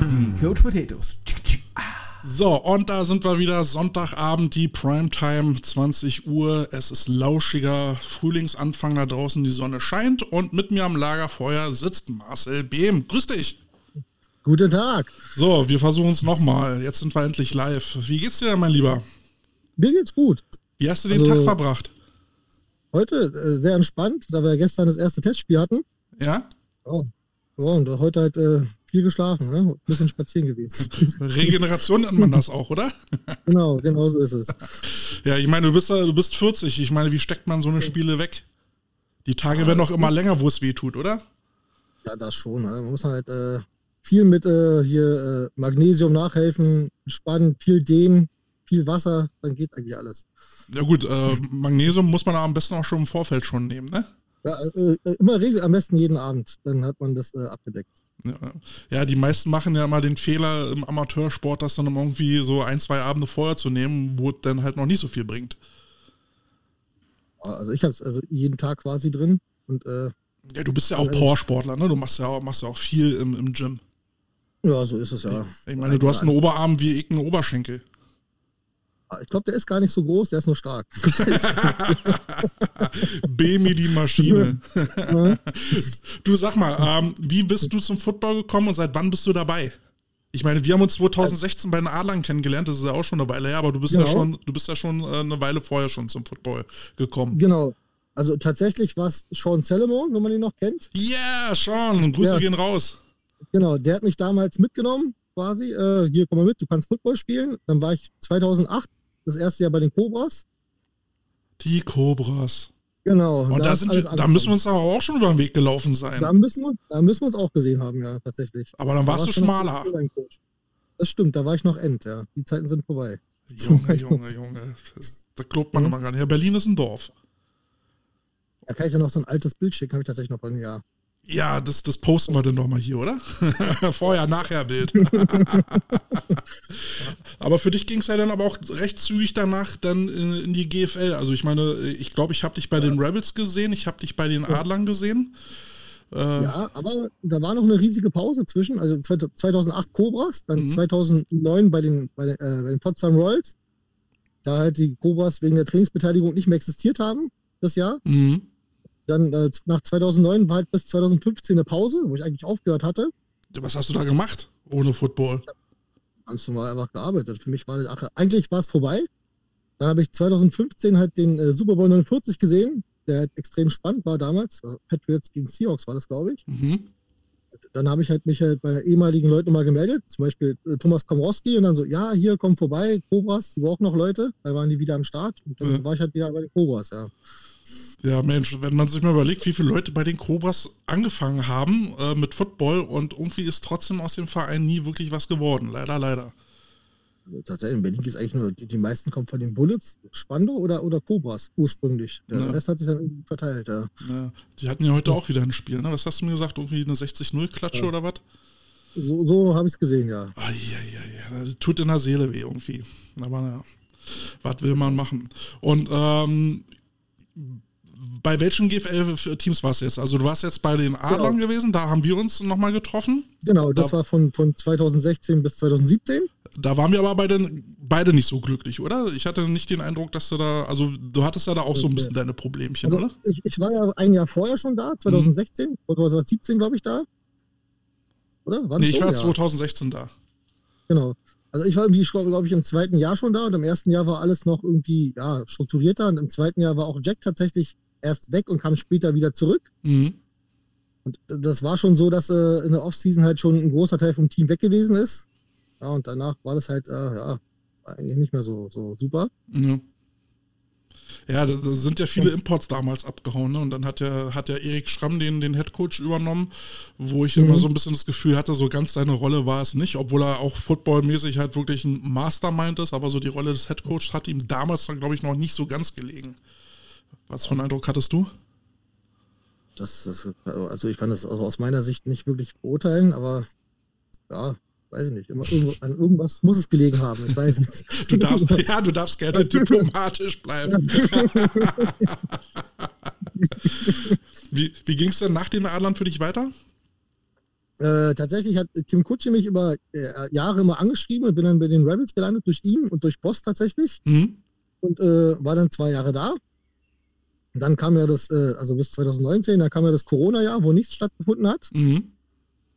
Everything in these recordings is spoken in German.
Die Coach Potatoes. So, und da sind wir wieder. Sonntagabend, die Primetime, 20 Uhr. Es ist lauschiger Frühlingsanfang da draußen. Die Sonne scheint und mit mir am Lagerfeuer sitzt Marcel Behm. Grüß dich. Guten Tag. So, wir versuchen es nochmal. Jetzt sind wir endlich live. Wie geht's dir denn, mein Lieber? Mir geht's gut. Wie hast du den Also- Tag verbracht? Heute äh, sehr entspannt, da wir gestern das erste Testspiel hatten. Ja? Ja, ja und heute halt äh, viel geschlafen, ne? ein bisschen spazieren gewesen. Regeneration nennt man das auch, oder? genau, genau so ist es. Ja, ich meine, du bist, ja- du bist 40. Ich meine, wie steckt man so eine Spiele weg? Die Tage werden doch immer länger, wo es weh tut, oder? Ja, das schon. Ne? Man muss halt äh, viel mit äh, hier äh, Magnesium nachhelfen, entspannen, viel dehnen, viel Wasser, dann geht eigentlich alles. Ja gut, äh, Magnesium muss man am besten auch schon im Vorfeld schon nehmen, ne? Ja, äh, äh, immer regel, am besten jeden Abend, dann hat man das äh, abgedeckt. Ja, ja, die meisten machen ja immer den Fehler im Amateursport, das dann irgendwie so ein, zwei Abende vorher zu nehmen, wo es dann halt noch nicht so viel bringt. Also ich habe es also jeden Tag quasi drin und äh, Ja, du bist ja auch Also- Powersportler, ne? Du machst ja auch, machst ja auch viel im, im Gym. ja, so ist es ja. Ich meine, du hast einen Oberarm wie ich einen Oberschenkel. Ich glaube, der ist gar nicht so groß, der ist nur stark. Bemi die Maschine. Ja. Du sag mal, ähm, wie bist du zum Football gekommen und seit wann bist du dabei? Ich meine, wir haben uns 2016 bei den Adlern kennengelernt, das ist ja auch schon eine Weile her, aber du bist ja Genau. schon, du bist ja schon äh, eine Weile vorher schon zum Football gekommen. Genau. Also tatsächlich war es Sean Salomon, wenn man ihn noch kennt. Ja, yeah, Sean, Grüße Ja. gehen raus. Genau, der hat mich damals mitgenommen, quasi. Äh, hier, komm mal mit, du kannst Football spielen. Dann war ich 2008, das erste Jahr bei den Cobras. Die Cobras. Genau. Und da, alles wir, da müssen wir uns aber auch schon über den Weg gelaufen sein. Da müssen, wir, da müssen wir uns auch gesehen haben, ja, tatsächlich. aber dann Da warst du schmaler. Das stimmt, da war ich noch End, ja. Die Zeiten sind vorbei. Junge, Junge, Junge. Da glaubt man Mhm. immer gar nicht. Ja, Berlin ist ein Dorf. Da kann ich ja noch so ein altes Bild schicken, habe ich tatsächlich noch von Jahr. Ja, das, das posten wir dann doch mal hier, oder? Vorher, nachher Bild. aber für dich ging es ja dann aber auch recht zügig danach dann in, in die GFL. Also ich meine, ich glaube, ich habe dich bei den Rebels gesehen, ich habe dich bei den Adlern gesehen. Äh, Ja, aber da war noch eine riesige Pause zwischen, also 2008 Cobras, dann Mhm. 2009 bei den, bei, den, äh, bei den Potsdam Royals, da halt die Cobras wegen der Trainingsbeteiligung nicht mehr existiert haben, das Jahr. mhm. Dann äh, nach 2009 war halt bis 2015 eine Pause, wo ich eigentlich aufgehört hatte. Was hast du da gemacht ohne Football? Ganz normal einfach gearbeitet. Für mich war das, ach, eigentlich war es vorbei. Dann habe ich 2015 halt den äh, Super Bowl 49 gesehen, der halt extrem spannend war damals. Also Patriots gegen Seahawks war das, glaube ich. Mhm. dann habe ich halt mich halt bei ehemaligen Leuten mal gemeldet, zum Beispiel äh, Thomas Komorowski und dann so, ja, hier, komm vorbei, Cobras, die brauchen noch Leute, da waren die wieder am Start und dann Ja. war ich halt wieder bei den Cobras, ja. Ja, Mensch, wenn man sich mal überlegt, wie viele Leute bei den Cobras angefangen haben äh, mit Football und irgendwie ist trotzdem aus dem Verein nie wirklich was geworden. Leider, leider. Also tatsächlich, in Berlin gibt es eigentlich nur, die, die meisten kommen von den Bullets, Spandau oder, oder Cobras ursprünglich. Der Ja. Rest hat sich dann verteilt, ja. Ja, die hatten ja heute auch wieder ein Spiel, ne? Was hast du mir gesagt? Irgendwie eine 60-0-Klatsche Ja. oder was? So, so habe ich es gesehen, ja. Ah, ja, ja, ja. Tut in der Seele weh irgendwie. Aber naja, was will man machen? Und ähm, bei welchen GFL-Teams warst du jetzt? Also du warst jetzt bei den Adlern gewesen, da haben wir uns nochmal getroffen. Genau, das Da- war von, von 2016 bis 2017. Da waren wir aber beide, beide nicht so glücklich, oder? Ich hatte nicht den Eindruck, dass du da, also du hattest ja da auch so ein bisschen deine Problemchen, Also oder? ich, ich war ja ein Jahr vorher schon da, 2016, oder 2017, glaube ich, da. Oder? War Nee, ich war Ja. 2016 da. Genau. Also ich war irgendwie, glaube ich, im zweiten Jahr schon da und im ersten Jahr war alles noch irgendwie ja, strukturierter und im zweiten Jahr war auch Jack tatsächlich erst weg und kam später wieder zurück. Mhm. Und das war schon so, dass äh, in der Offseason halt schon ein großer Teil vom Team weg gewesen ist. Ja, und danach war das halt, äh, ja, eigentlich nicht mehr so, so super. Ja. Ja, da, sind ja viele Imports damals abgehauen, ne? Und dann hat ja, hat ja Erik Schramm den, den Headcoach übernommen, wo ich immer Mhm. so ein bisschen das Gefühl hatte, so ganz seine Rolle war es nicht, obwohl er auch footballmäßig halt wirklich ein Mastermind ist, aber so die Rolle des Headcoachs hat ihm damals dann, glaube ich, noch nicht so ganz gelegen. Was für einen Eindruck hattest du? Das, das, also ich kann das aus meiner Sicht nicht wirklich beurteilen, aber ja, weiß ich nicht. Immer, an irgendwas muss es gelegen haben. Ich weiß nicht. Du darfst, ja, du darfst gerne diplomatisch bleiben. wie wie ging es denn nach den Adlern für dich weiter? Äh, tatsächlich hat Kim Kutsche mich über äh, Jahre immer angeschrieben und bin dann bei den Rebels gelandet, durch ihn und durch Boss tatsächlich. Mhm. Und äh, war dann zwei Jahre da. Dann kam ja das, äh, also bis 2019, dann kam ja das Corona-Jahr, wo nichts stattgefunden hat. Mhm.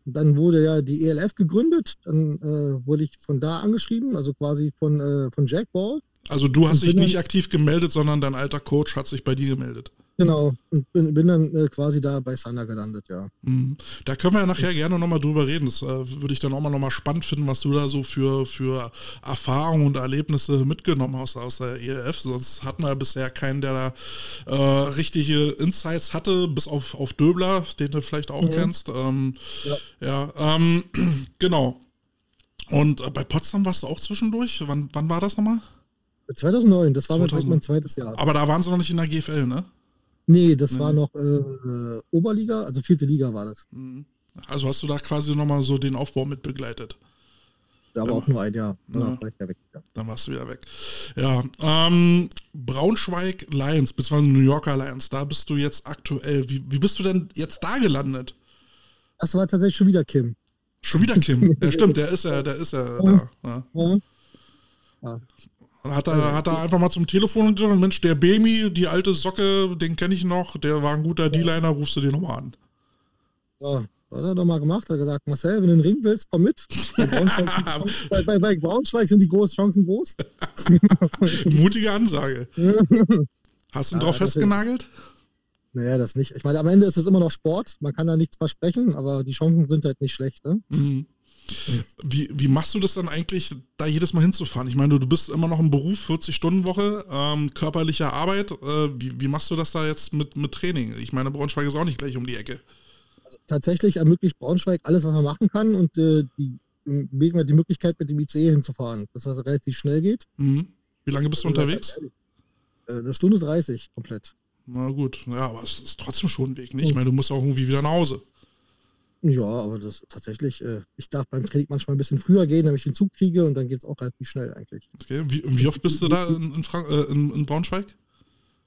Dann wurde ja die ELF gegründet. Dann äh, wurde ich von da angeschrieben, also quasi von, äh, von Jack Ball. Also du hast dich nicht aktiv gemeldet, sondern dein alter Coach hat sich bei dir gemeldet. Genau. Und bin, bin dann äh, quasi da bei Sander gelandet, ja. Mhm. Da können wir ja nachher gerne nochmal drüber reden. Das äh, würde ich dann auch mal nochmal spannend finden, was du da so für, für Erfahrungen und Erlebnisse mitgenommen hast aus der ELF. Sonst hatten wir bisher keinen, der da äh, richtige Insights hatte, bis auf, auf Döbler, den du vielleicht auch Mhm. kennst. Ähm, Ja. ja, ähm, genau. Und äh, bei Potsdam warst du auch zwischendurch? Wann, wann war das nochmal? 2009, das war mein, 2000. mein zweites Jahr. Aber da waren sie noch nicht in der GFL, ne? Nee, das war Nee. noch äh, äh, Oberliga, also vierte Liga war das. Also hast du da quasi nochmal so den Aufbau mit begleitet. Aber Ja. auch nur ein Jahr. Ja. War ja weg. Dann warst du wieder weg. Ja, ähm, Braunschweig Lions, beziehungsweise New Yorker Lions, da bist du jetzt aktuell. Wie, wie bist du denn jetzt da gelandet? Das war tatsächlich schon wieder Kim. Schon wieder Kim. ja, stimmt, der ist ja, der ist ja da. Ja. Und Hat er, hat er einfach mal zum Telefon gesagt, Mensch, der Bemi, die alte Socke, den kenne ich noch, der war ein guter D-Liner, rufst du den nochmal an. Ja, hat er doch mal gemacht. Hat gesagt, Marcel, wenn du einen Ring willst, komm mit. Bei Braunschweig, sind die Chancen- bei, bei, bei Braunschweig sind die groß, Chancen groß. Mutige Ansage. Hast du ihn Ja, drauf festgenagelt? Naja, das nicht. Ich meine, am Ende ist es immer noch Sport. Man kann da nichts versprechen, aber die Chancen sind halt nicht schlecht. Ne? Mhm. Wie, wie machst du das dann eigentlich, da jedes Mal hinzufahren? Ich meine, du bist immer noch im Beruf, 40-Stunden-Woche, ähm, körperliche Arbeit. Äh, wie, wie machst du das da jetzt mit, mit Training? Ich meine, Braunschweig ist auch nicht gleich um die Ecke. Tatsächlich ermöglicht Braunschweig alles, was man machen kann und äh, die, die, Möglichkeit, mit dem ICE hinzufahren, dass das relativ schnell geht. Mhm. Wie lange bist du unterwegs? Äh, Eine Stunde 30 komplett. Na gut, ja, aber es ist trotzdem schon ein Weg, nicht? Ich meine, du musst auch irgendwie wieder nach Hause. Ja, aber das tatsächlich, äh, ich darf beim Training manchmal ein bisschen früher gehen, damit ich den Zug kriege und dann geht es auch relativ schnell eigentlich. Okay. Wie, wie oft bist du da in, in, äh, in, in Braunschweig?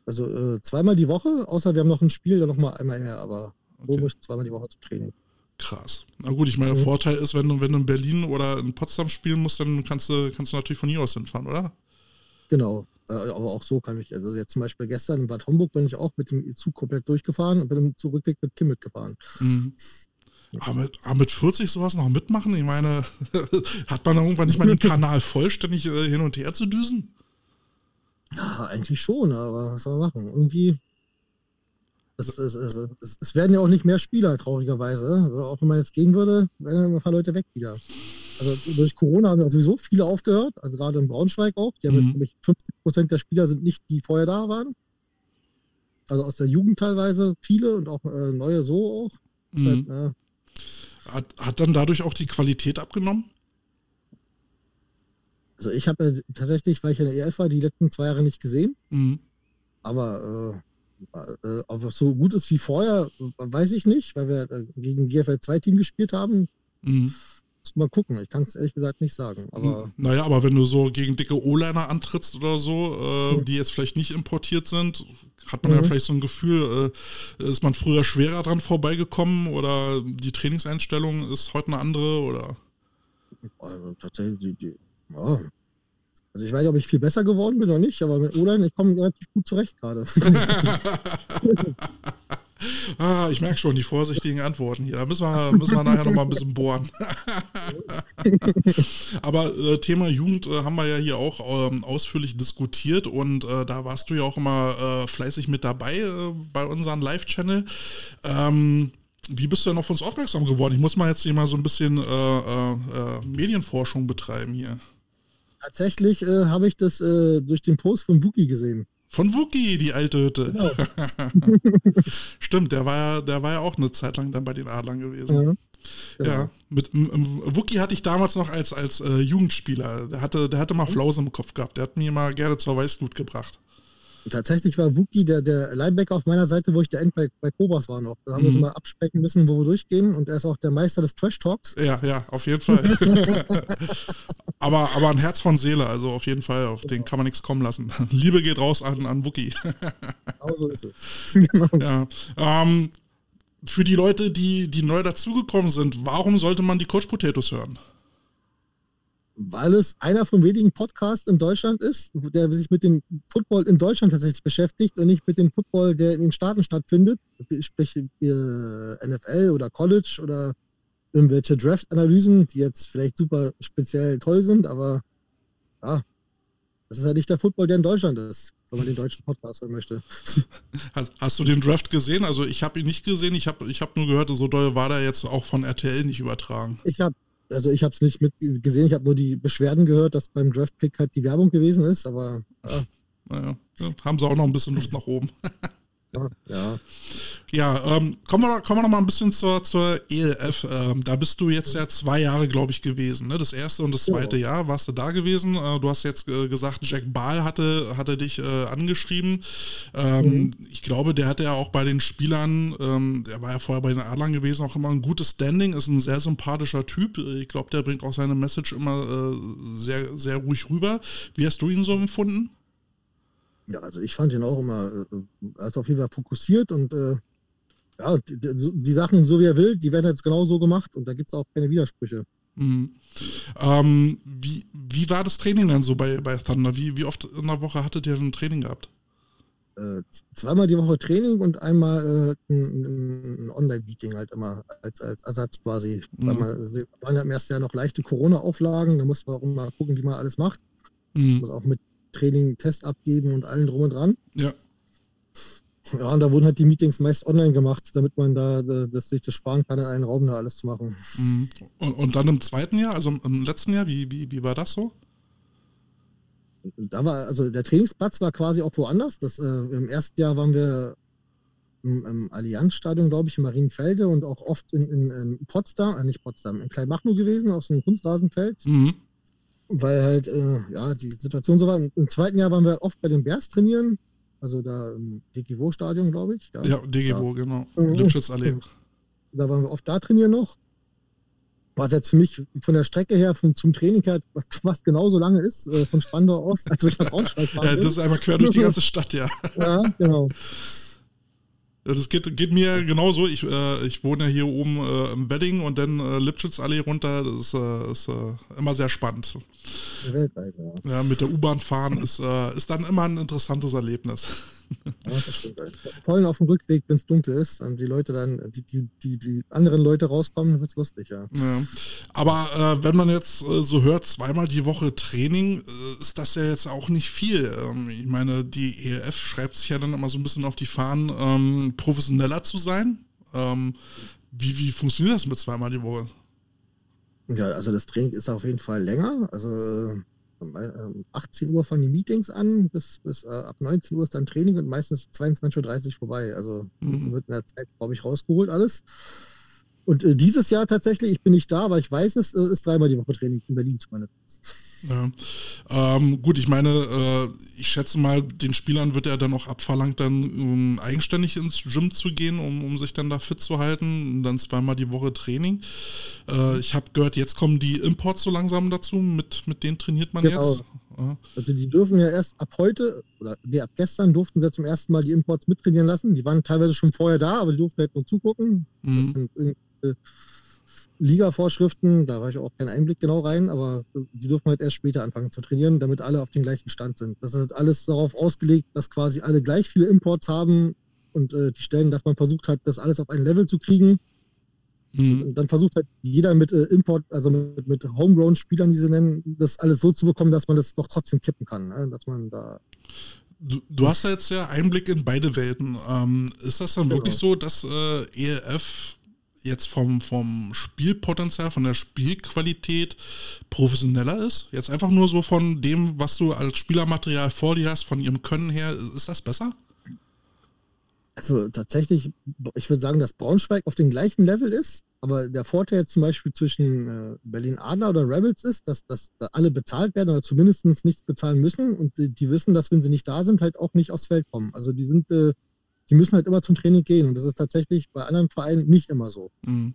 Also äh, zweimal die Woche, außer wir haben noch ein Spiel, dann nochmal einmal her, aber so Okay. muss ich zweimal die Woche zum Training. Krass. Na gut, ich meine, der. Vorteil ist, wenn du, wenn du in Berlin oder in Potsdam spielen musst, dann kannst du, kannst du natürlich von hier aus hinfahren, oder? Genau. Äh, aber auch so kann ich, also jetzt zum Beispiel gestern in Bad Homburg bin ich auch mit dem Zug komplett durchgefahren und bin im Zurückweg mit Kim mitgefahren. Mhm. Aber mit, aber mit 40 sowas noch mitmachen? Ich meine, hat man irgendwann nicht mal den Kanal vollständig äh, hin und her zu düsen? Ja, eigentlich schon, aber was soll man machen? Irgendwie. Es, es, es, es, werden ja auch nicht mehr Spieler, traurigerweise. Also auch wenn man jetzt gehen würde, wären ein paar Leute weg wieder. Also durch Corona haben ja sowieso viele aufgehört, also gerade in Braunschweig auch. Die haben Mhm. jetzt, glaube ich, 50 Prozent der Spieler sind nicht, die vorher da waren. Also aus der Jugend teilweise viele und auch äh, neue so auch. Ist halt, Mhm. Hat, hat dann dadurch auch die Qualität abgenommen? also ich habe tatsächlich, weil ich in der EF war, die letzten zwei Jahre nicht gesehen. Mhm. Aber äh, äh, ob es so gut ist wie vorher, weiß ich nicht, weil wir äh, gegen GFL 2 Team gespielt haben. Mhm. Mal gucken. Ich kann es ehrlich gesagt nicht sagen. Aber Naja, aber wenn du so gegen dicke O-Liner antrittst oder so, äh, Mhm. die jetzt vielleicht nicht importiert sind, hat man ja Mhm. vielleicht so ein Gefühl, äh, ist man früher schwerer dran vorbeigekommen oder die Trainingseinstellung ist heute eine andere oder? also, tatsächlich, die, die, ja. Also ich weiß nicht, ob ich viel besser geworden bin oder nicht, aber mit O-Line, ich komme relativ gut zurecht gerade. ah, ich merke schon die vorsichtigen Antworten hier. Da müssen wir, müssen wir nachher nochmal ein bisschen bohren. Aber äh, Thema Jugend äh, haben wir ja hier auch ähm, ausführlich diskutiert und äh, da warst du ja auch immer äh, fleißig mit dabei äh, bei unserem Live-Channel. Ähm, wie bist du denn auf uns aufmerksam geworden? Ich muss mal jetzt hier mal so ein bisschen äh, Medienforschung betreiben hier. Tatsächlich habe ich das durch den Post von Wookie gesehen. Von Wookie, die alte Hütte. Genau. Stimmt, der war, ja, der war ja auch eine Zeit lang dann bei den Adlern gewesen. Ja. Ja, mit Wookie hatte ich damals noch als, als äh, Jugendspieler. Der hatte, der hatte mal Flause im Kopf gehabt. Der hat mir mal gerne zur Weißglut gebracht. Tatsächlich war Wookie der, der Linebacker auf meiner Seite, wo ich der End bei, bei Cobras war noch. Da haben wir Mhm. uns mal absprechen müssen, wo wir durchgehen. Und er ist auch der Meister des Trash-Talks. Ja, ja, auf jeden Fall. aber, aber ein Herz von Seele, also auf jeden Fall, auf den kann man nichts kommen lassen. Liebe geht raus an, an Wookie. Genau so ist es. genau. ja. Ähm, für die Leute, die, die neu dazugekommen sind, warum sollte man die Coach Potatoes hören? Weil es einer von wenigen Podcasts in Deutschland ist, der sich mit dem Football in Deutschland tatsächlich beschäftigt und nicht mit dem Football, der in den Staaten stattfindet. Sprich äh, NFL oder College oder irgendwelche Draft-Analysen, die jetzt vielleicht super speziell toll sind, aber ja, das ist halt nicht der Football, der in Deutschland ist, wenn man den deutschen Podcast hören möchte. Hast, hast du den Draft gesehen? Also ich habe ihn nicht gesehen, ich habe ich hab nur gehört, so doll war der jetzt auch von RTL nicht übertragen. Ich habe also ich habe es nicht mit gesehen, ich habe nur die Beschwerden gehört, dass beim Draft-Pick halt die Werbung gewesen ist, aber ja, Naja, ja, haben sie auch noch ein bisschen Luft nach oben. ja, ja. Ja, ähm, kommen, wir, kommen wir noch mal ein bisschen zur, zur ELF. Ähm, da bist du jetzt ja zwei Jahre, glaube ich, gewesen. Ne? Das erste und das zweite Jahr warst du da gewesen. Äh, du hast jetzt äh, gesagt, Jack Bahl hatte, hatte dich äh, angeschrieben. Ähm, Ich glaube, der hatte ja auch bei den Spielern, ähm, der war ja vorher bei den Adlern gewesen, auch immer ein gutes Standing, ist ein sehr sympathischer Typ. Ich glaube, der bringt auch seine Message immer äh, sehr, sehr ruhig rüber. Wie hast du ihn so empfunden? Ja, also ich fand ihn auch immer, äh, er ist auf jeden Fall fokussiert und äh, ja, die, die Sachen, so wie er will, die werden jetzt genau so gemacht und da gibt es auch keine Widersprüche. Mhm. Ähm, wie, wie war das Training dann so bei, bei Thunder? Wie, wie oft in der Woche hattet ihr ein Training gehabt? Äh, zweimal die Woche Training und einmal äh, ein, ein Online-Meeting halt immer als, als Ersatz quasi. Mhm. Weil man, es waren ja im ersten Jahr noch leichte Corona-Auflagen, da muss man auch mal gucken, wie man alles macht. Mhm. Muss auch mit Training Test abgeben und allen drum und dran. Ja. Ja, und da wurden halt die Meetings meist online gemacht, damit man da das sich das sparen kann, in einen Raum da alles zu machen. Mhm. Und, und dann im zweiten Jahr, also im, letzten Jahr, wie, wie, wie war das so? Da war, also der Trainingsplatz war quasi auch woanders. Das, äh, Im ersten Jahr waren wir im, im Allianzstadion, glaube ich, in Marienfelde und auch oft in, in, in Potsdam, äh, nicht Potsdam, in Kleinmachnow gewesen, auf so einem Kunstrasenfeld, Mhm. weil halt, äh, ja, die Situation so war. Im, Im zweiten Jahr waren wir oft bei den Bears trainieren, also da im DGW-Stadion, glaube ich. Ja. Ja, DGWO, genau. Mhm. Lipschitzallee. Da waren wir oft da trainieren noch. Was jetzt für mich von der Strecke her, von, zum Training her, was, genauso lange ist, äh, von Spandau aus, als ich nach Braunschweig fahren Ja, das ist einmal quer durch die ganze Stadt, ja. Ja, genau. Das geht, geht mir genauso. Ich, äh, ich wohne ja hier oben äh, im Wedding und dann äh, Lipschitzallee runter. Das ist, äh, ist äh, immer sehr spannend. Weltweit, ja. Ja, mit der U-Bahn fahren ist, äh, ist dann immer ein interessantes Erlebnis. Ja das stimmt. halt. Vor allem auf dem Rückweg, wenn es dunkel ist, und die Leute dann, die, die, die, die anderen Leute rauskommen, wird's lustig, ja. Ja. Aber äh, wenn man jetzt äh, so hört, zweimal die Woche Training, äh, ist das ja jetzt auch nicht viel. Ähm, ich meine, die ELF schreibt sich ja dann immer so ein bisschen auf die Fahnen, ähm, professioneller zu sein. Ähm, wie, wie funktioniert das mit zweimal die Woche? Ja, also das Training ist auf jeden Fall länger. Also äh, 18 Uhr fangen die Meetings an, bis, bis äh, ab 19 Uhr ist dann Training und meistens 22.30 Uhr vorbei. Also Mhm. wird in der Zeit, glaube ich, rausgeholt alles. Und äh, dieses Jahr tatsächlich, ich bin nicht da, aber ich weiß, es äh, ist dreimal die Woche Training in Berlin zumindest. Ja. Ähm, gut, ich meine, äh, ich schätze mal, den Spielern wird ja dann auch abverlangt, dann um, eigenständig ins Gym zu gehen, um, um sich dann da fit zu halten. Und dann zweimal die Woche Training. Äh, ich habe gehört, jetzt kommen die Imports so langsam dazu. Mit, mit denen trainiert man Genau. jetzt. Ja. Also die dürfen ja erst ab heute, oder nee, ab gestern durften sie zum ersten Mal die Imports mittrainieren lassen. Die waren teilweise schon vorher da, aber die durften halt nur zugucken. Das Mhm. sind irgendwelche Liga-Vorschriften, da war ich auch keinen Einblick genau rein, aber die dürfen halt erst später anfangen zu trainieren, damit alle auf den gleichen Stand sind. Das ist alles darauf ausgelegt, dass quasi alle gleich viele Imports haben und äh, die Stellen, dass man versucht hat, das alles auf ein Level zu kriegen. Mhm. Und dann versucht halt jeder mit äh, Import, also mit, mit Homegrown-Spielern, die sie nennen, das alles so zu bekommen, dass man das doch trotzdem kippen kann. Ne? Dass man da Du, du hast ja jetzt ja Einblick in beide Welten. Ähm, ist das dann Genau. wirklich so, dass äh, ELF jetzt vom, vom Spielpotenzial, von der Spielqualität professioneller ist? Jetzt einfach nur so von dem, was du als Spielermaterial vor dir hast, von ihrem Können her, ist das besser? Also tatsächlich, ich würde sagen, dass Braunschweig auf dem gleichen Level ist, Aber der Vorteil zum Beispiel zwischen äh, Berlin Adler oder Rebels ist, dass, dass da alle bezahlt werden oder zumindest nichts bezahlen müssen und die, die wissen, dass wenn sie nicht da sind, halt auch nicht aufs Feld kommen. Also die sind, äh, die müssen halt immer zum Training gehen und das ist tatsächlich bei anderen Vereinen nicht immer so. Mhm.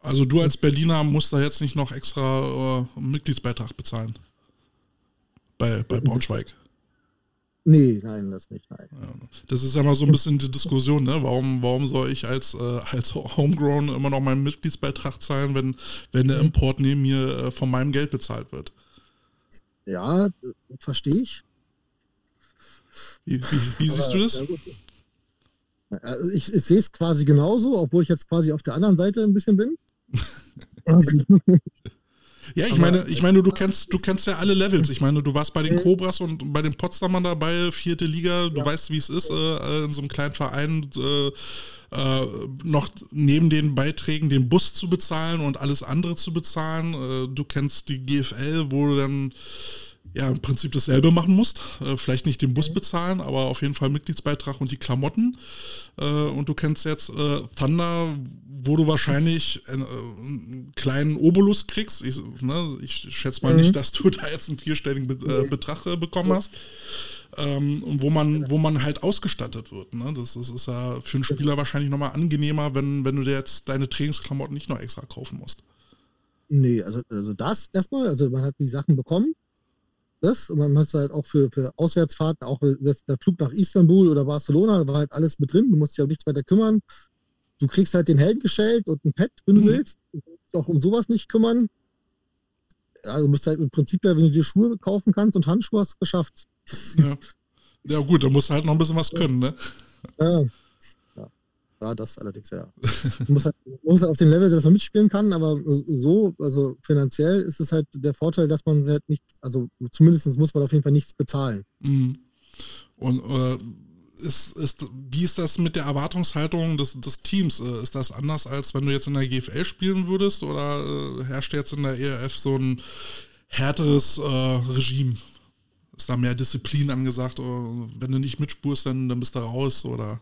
Also du als Berliner musst da jetzt nicht noch extra äh, Mitgliedsbeitrag bezahlen. Bei, bei Braunschweig. Nee, nein, das nicht, nein. Das ist ja mal so ein bisschen die Diskussion, ne? Warum, warum soll ich als, äh, als Homegrown immer noch meinen Mitgliedsbeitrag zahlen, wenn, wenn der Import neben mir äh, von meinem Geld bezahlt wird? Ja, verstehe ich. Wie, wie, wie siehst du das? ja. Also ich, ich sehe es quasi genauso, obwohl ich jetzt quasi auf der anderen Seite ein bisschen bin. Ja, ich meine, ich meine, du kennst, du kennst ja alle Levels. Ich meine, du warst bei den Cobras und bei den Potsdamern dabei, vierte Liga. Du Ja. weißt, wie es ist, äh, in so einem kleinen Verein äh, äh, noch neben den Beiträgen den Bus zu bezahlen und alles andere zu bezahlen. Äh, du kennst die GFL, wo du dann ja im Prinzip dasselbe machen musst. Äh, vielleicht nicht den Bus bezahlen, aber auf jeden Fall Mitgliedsbeitrag und die Klamotten. Äh, und du kennst jetzt äh, Thunder, wo du wahrscheinlich einen, äh, einen kleinen Obolus kriegst. Ich, ne, ich schätze mal Mhm. nicht, dass du da jetzt einen vierstelligen Be äh, Betrag äh, bekommen hast. Ähm, und wo man, wo man halt ausgestattet wird. Ne? Das, ist- ist ja für einen Spieler wahrscheinlich nochmal angenehmer, wenn, wenn du dir jetzt deine Trainingsklamotten nicht noch extra kaufen musst. Nee, also, also das erstmal, also man hat die Sachen bekommen. Das, und man hat halt auch für, für Auswärtsfahrten, auch der Flug nach Istanbul oder Barcelona, da war halt alles mit drin, du musst dich auch nichts weiter kümmern. Du kriegst halt den Helm gestellt und ein Pad, wenn du Mhm. willst. Du musst dich auch um sowas nicht kümmern. Du musst halt im Prinzip ja, wenn du dir Schuhe kaufen kannst und Handschuhe hast, geschafft. Ja. ja gut, da musst du halt noch ein bisschen was können, ne? Ja, ja das allerdings, ja. Du musst halt, du musst halt auf dem Level, dass man mitspielen kann, aber so, also finanziell ist es halt der Vorteil, dass man halt nichts, also zumindest muss man auf jeden Fall nichts bezahlen. Mhm. Und äh, ist, ist, wie ist das mit der Erwartungshaltung des, des Teams? Äh, Ist das anders, als wenn du jetzt in der GFL spielen würdest? Oder äh, herrscht jetzt in der ERF so ein härteres äh, Regime? Ist da mehr Disziplin angesagt? Wenn du nicht mitspurst, dann, dann bist du raus? Oder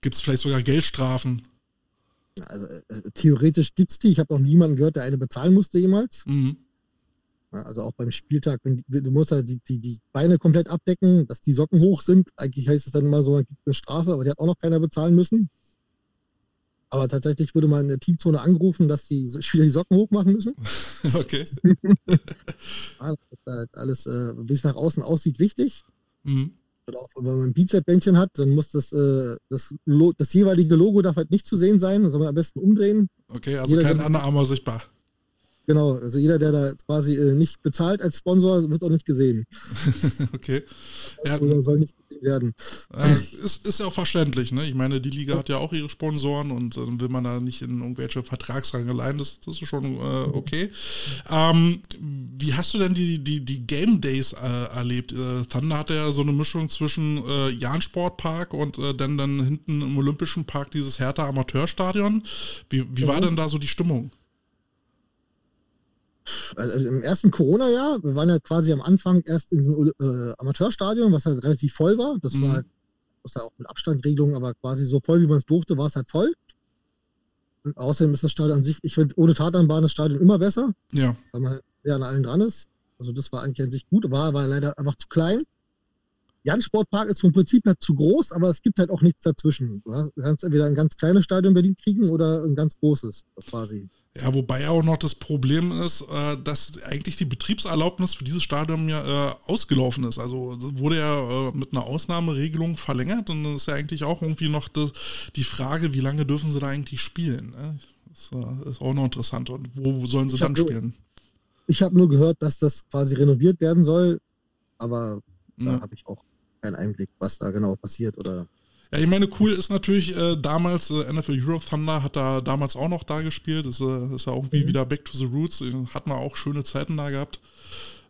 gibt es vielleicht sogar Geldstrafen? Also äh, theoretisch gibt's die. Ich habe noch niemanden gehört, der eine bezahlen musste jemals. Mhm. Also auch beim Spieltag, du musst halt die, die, die Beine komplett abdecken, dass die Socken hoch sind. Eigentlich heißt es dann immer so, man gibt eine Strafe, aber die hat auch noch keiner bezahlen müssen. Aber tatsächlich wurde mal in der Teamzone angerufen, dass die Spieler die Socken hoch machen müssen. Okay. Ja, das ist halt alles, äh, wie es nach außen aussieht, wichtig. Mhm. Oder auch wenn man ein Bizep-Bändchen hat, dann muss das, äh, das, das jeweilige Logo darf halt nicht zu sehen sein, man am besten umdrehen. Okay, also Jeder, kein Underarmer sichtbar. Genau, also jeder, der da quasi äh, nicht bezahlt als Sponsor, wird auch nicht gesehen. Okay. Ja, Oder soll nicht gesehen werden. Äh, ist, ist ja auch verständlich, ne? Ich meine, die Liga hat ja auch ihre Sponsoren und dann will man da nicht in irgendwelche Vertragsrangeleien, das, das ist schon äh, okay. Ähm, wie hast du denn die, die, die Game Days äh, erlebt? Äh, Thunder hatte ja so eine Mischung zwischen äh, Jahn-Sportpark und äh, dann, dann hinten im Olympischen Park dieses Hertha Amateurstadion. Wie, wie war Mhm. denn da so die Stimmung? Also im ersten Corona-Jahr, wir waren ja quasi am Anfang erst in diesem äh, Amateurstadion, was halt relativ voll war. Das Mhm. war halt, das war auch mit Abstandregelungen, aber quasi so voll, wie man es durfte, war es halt voll. Und außerdem ist das Stadion an sich, ich finde, ohne Tatanbahn das Stadion immer besser, Ja. weil man halt näher an allen dran ist. Also das war eigentlich an sich gut, war, war leider einfach zu klein. Jan Sportpark ist vom Prinzip her zu groß, aber es gibt halt auch nichts dazwischen. Du kannst entweder ein ganz kleines Stadion in Berlin kriegen oder ein ganz großes, quasi. Ja, wobei auch noch das Problem ist, äh, dass eigentlich die Betriebserlaubnis für dieses Stadion ja äh, ausgelaufen ist. Also wurde ja äh, mit einer Ausnahmeregelung verlängert und das ist ja eigentlich auch irgendwie noch die Frage, wie lange dürfen sie da eigentlich spielen? Ne? Das ist auch noch interessant. Und wo sollen sie Ich dann nur- spielen? Ich habe nur gehört, dass das quasi renoviert werden soll, aber da Ja. habe ich auch keinen Einblick, was da genau passiert oder. Ja, ich meine, cool ist natürlich äh, damals, äh, NFL Europe Thunder hat da damals auch noch da gespielt. Das äh, ist ja auch wie Mhm. wieder Back to the Roots. Äh, Hatten wir auch schöne Zeiten da gehabt.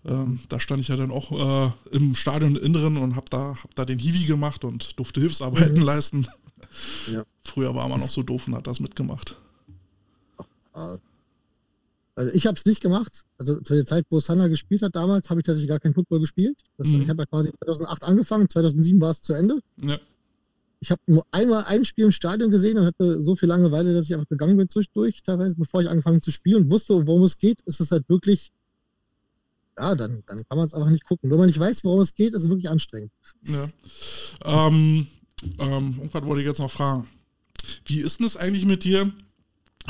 Ähm, da stand ich ja dann auch äh, im Stadioninneren und hab da, hab da den Hiwi gemacht und durfte Hilfsarbeiten Mhm. leisten. Ja. Früher war man noch so doof und hat das mitgemacht. Äh, also ich habe es nicht gemacht. Also zu der Zeit, wo Sanna gespielt hat damals, habe ich tatsächlich gar kein Football gespielt. Das, Mhm. Ich habe ja quasi 2008 angefangen, 2007 war es zu Ende. Ja. Ich habe nur einmal ein Spiel im Stadion gesehen und hatte so viel Langeweile, dass ich einfach gegangen bin zwischendurch, teilweise, bevor ich angefangen zu spielen und wusste, worum es geht, ist es halt wirklich, ja, dann, dann kann man es einfach nicht gucken. Wenn man nicht weiß, worum es geht, ist es wirklich anstrengend. Ja. Ähm, ähm, irgendwas wollte ich jetzt noch fragen. Wie ist denn es eigentlich mit dir?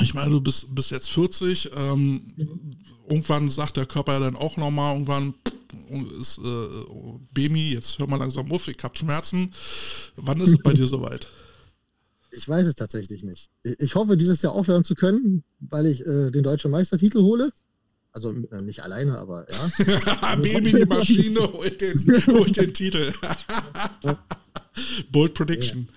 Ich meine, du bist, bist jetzt 40. Ähm, irgendwann sagt der Körper ja dann auch nochmal, irgendwann ist äh, Bemi, jetzt hör mal langsam auf, ich hab Schmerzen. Wann ist es bei dir soweit? Ich weiß es tatsächlich nicht. Ich hoffe, dieses Jahr aufhören zu können, weil ich äh, den deutschen Meistertitel hole. Also äh, nicht alleine, aber ja. Baby, die Maschine holt den, holt den Titel. Bold Prediction.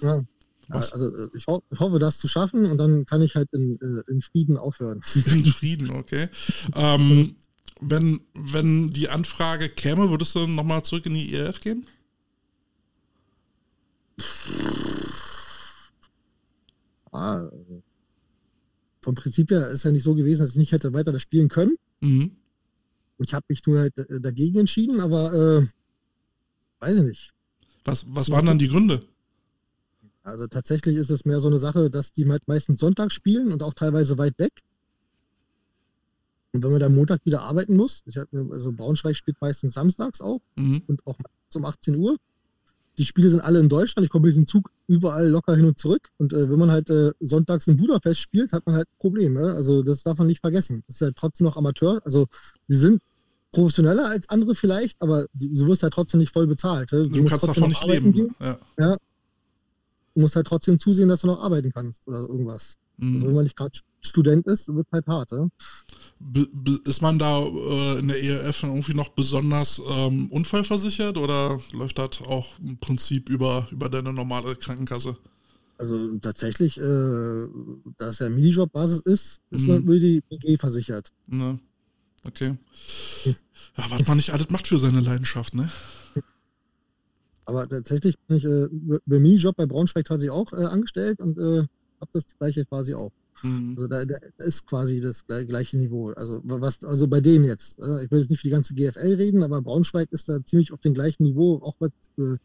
Ja. Ja, also äh, ich, ho ich, hoffe, das zu schaffen und dann kann ich halt in, äh, in Frieden aufhören. In Frieden, okay. Ähm, wenn, wenn die Anfrage käme, würdest du nochmal zurück in die ERF gehen? Ah, vom Prinzip her ist ja nicht so gewesen, dass ich nicht hätte weiter das spielen können. Mhm. Ich habe mich nur halt äh, dagegen entschieden, aber äh, weiß ich nicht. Was, was waren dann die Gründe? Also tatsächlich ist es mehr so eine Sache, dass die meistens Sonntag spielen und auch teilweise weit weg. Und wenn man dann Montag wieder arbeiten muss, hab, also Braunschweig spielt meistens samstags auch mhm. und auch um 18 Uhr. Die Spiele sind alle in Deutschland. Ich komme mit diesem Zug überall locker hin und zurück. Und äh, wenn man halt äh, sonntags in Budapest spielt, hat man halt Probleme. Also das darf man nicht vergessen. Das ist halt trotzdem noch Amateur. Also sie sind professioneller als andere vielleicht, aber du wirst halt trotzdem nicht voll bezahlt. Du, du kannst davon nicht leben. Ja. ja. Du musst halt trotzdem zusehen, dass du noch arbeiten kannst oder irgendwas. Mhm. Also wenn man nicht gerade Student ist, wird halt hart. Ja? ist man da äh, in der ERF irgendwie noch besonders ähm, unfallversichert oder läuft das auch im Prinzip über, über deine normale Krankenkasse? Also tatsächlich, äh, da es ja Minijob-Basis ist, ist mhm. man über die BG versichert. Ne. Okay. Ja, was man nicht alles macht für seine Leidenschaft, ne? Aber tatsächlich bin ich äh, bei Minijob bei Braunschweig tatsächlich auch äh, angestellt und äh, habe das gleiche quasi auch. Mhm. Also da, da, ist quasi das gleiche Niveau. Also was, also bei denen jetzt. Äh, ich will jetzt nicht für die ganze GFL reden, aber Braunschweig ist da ziemlich auf dem gleichen Niveau. Auch was äh,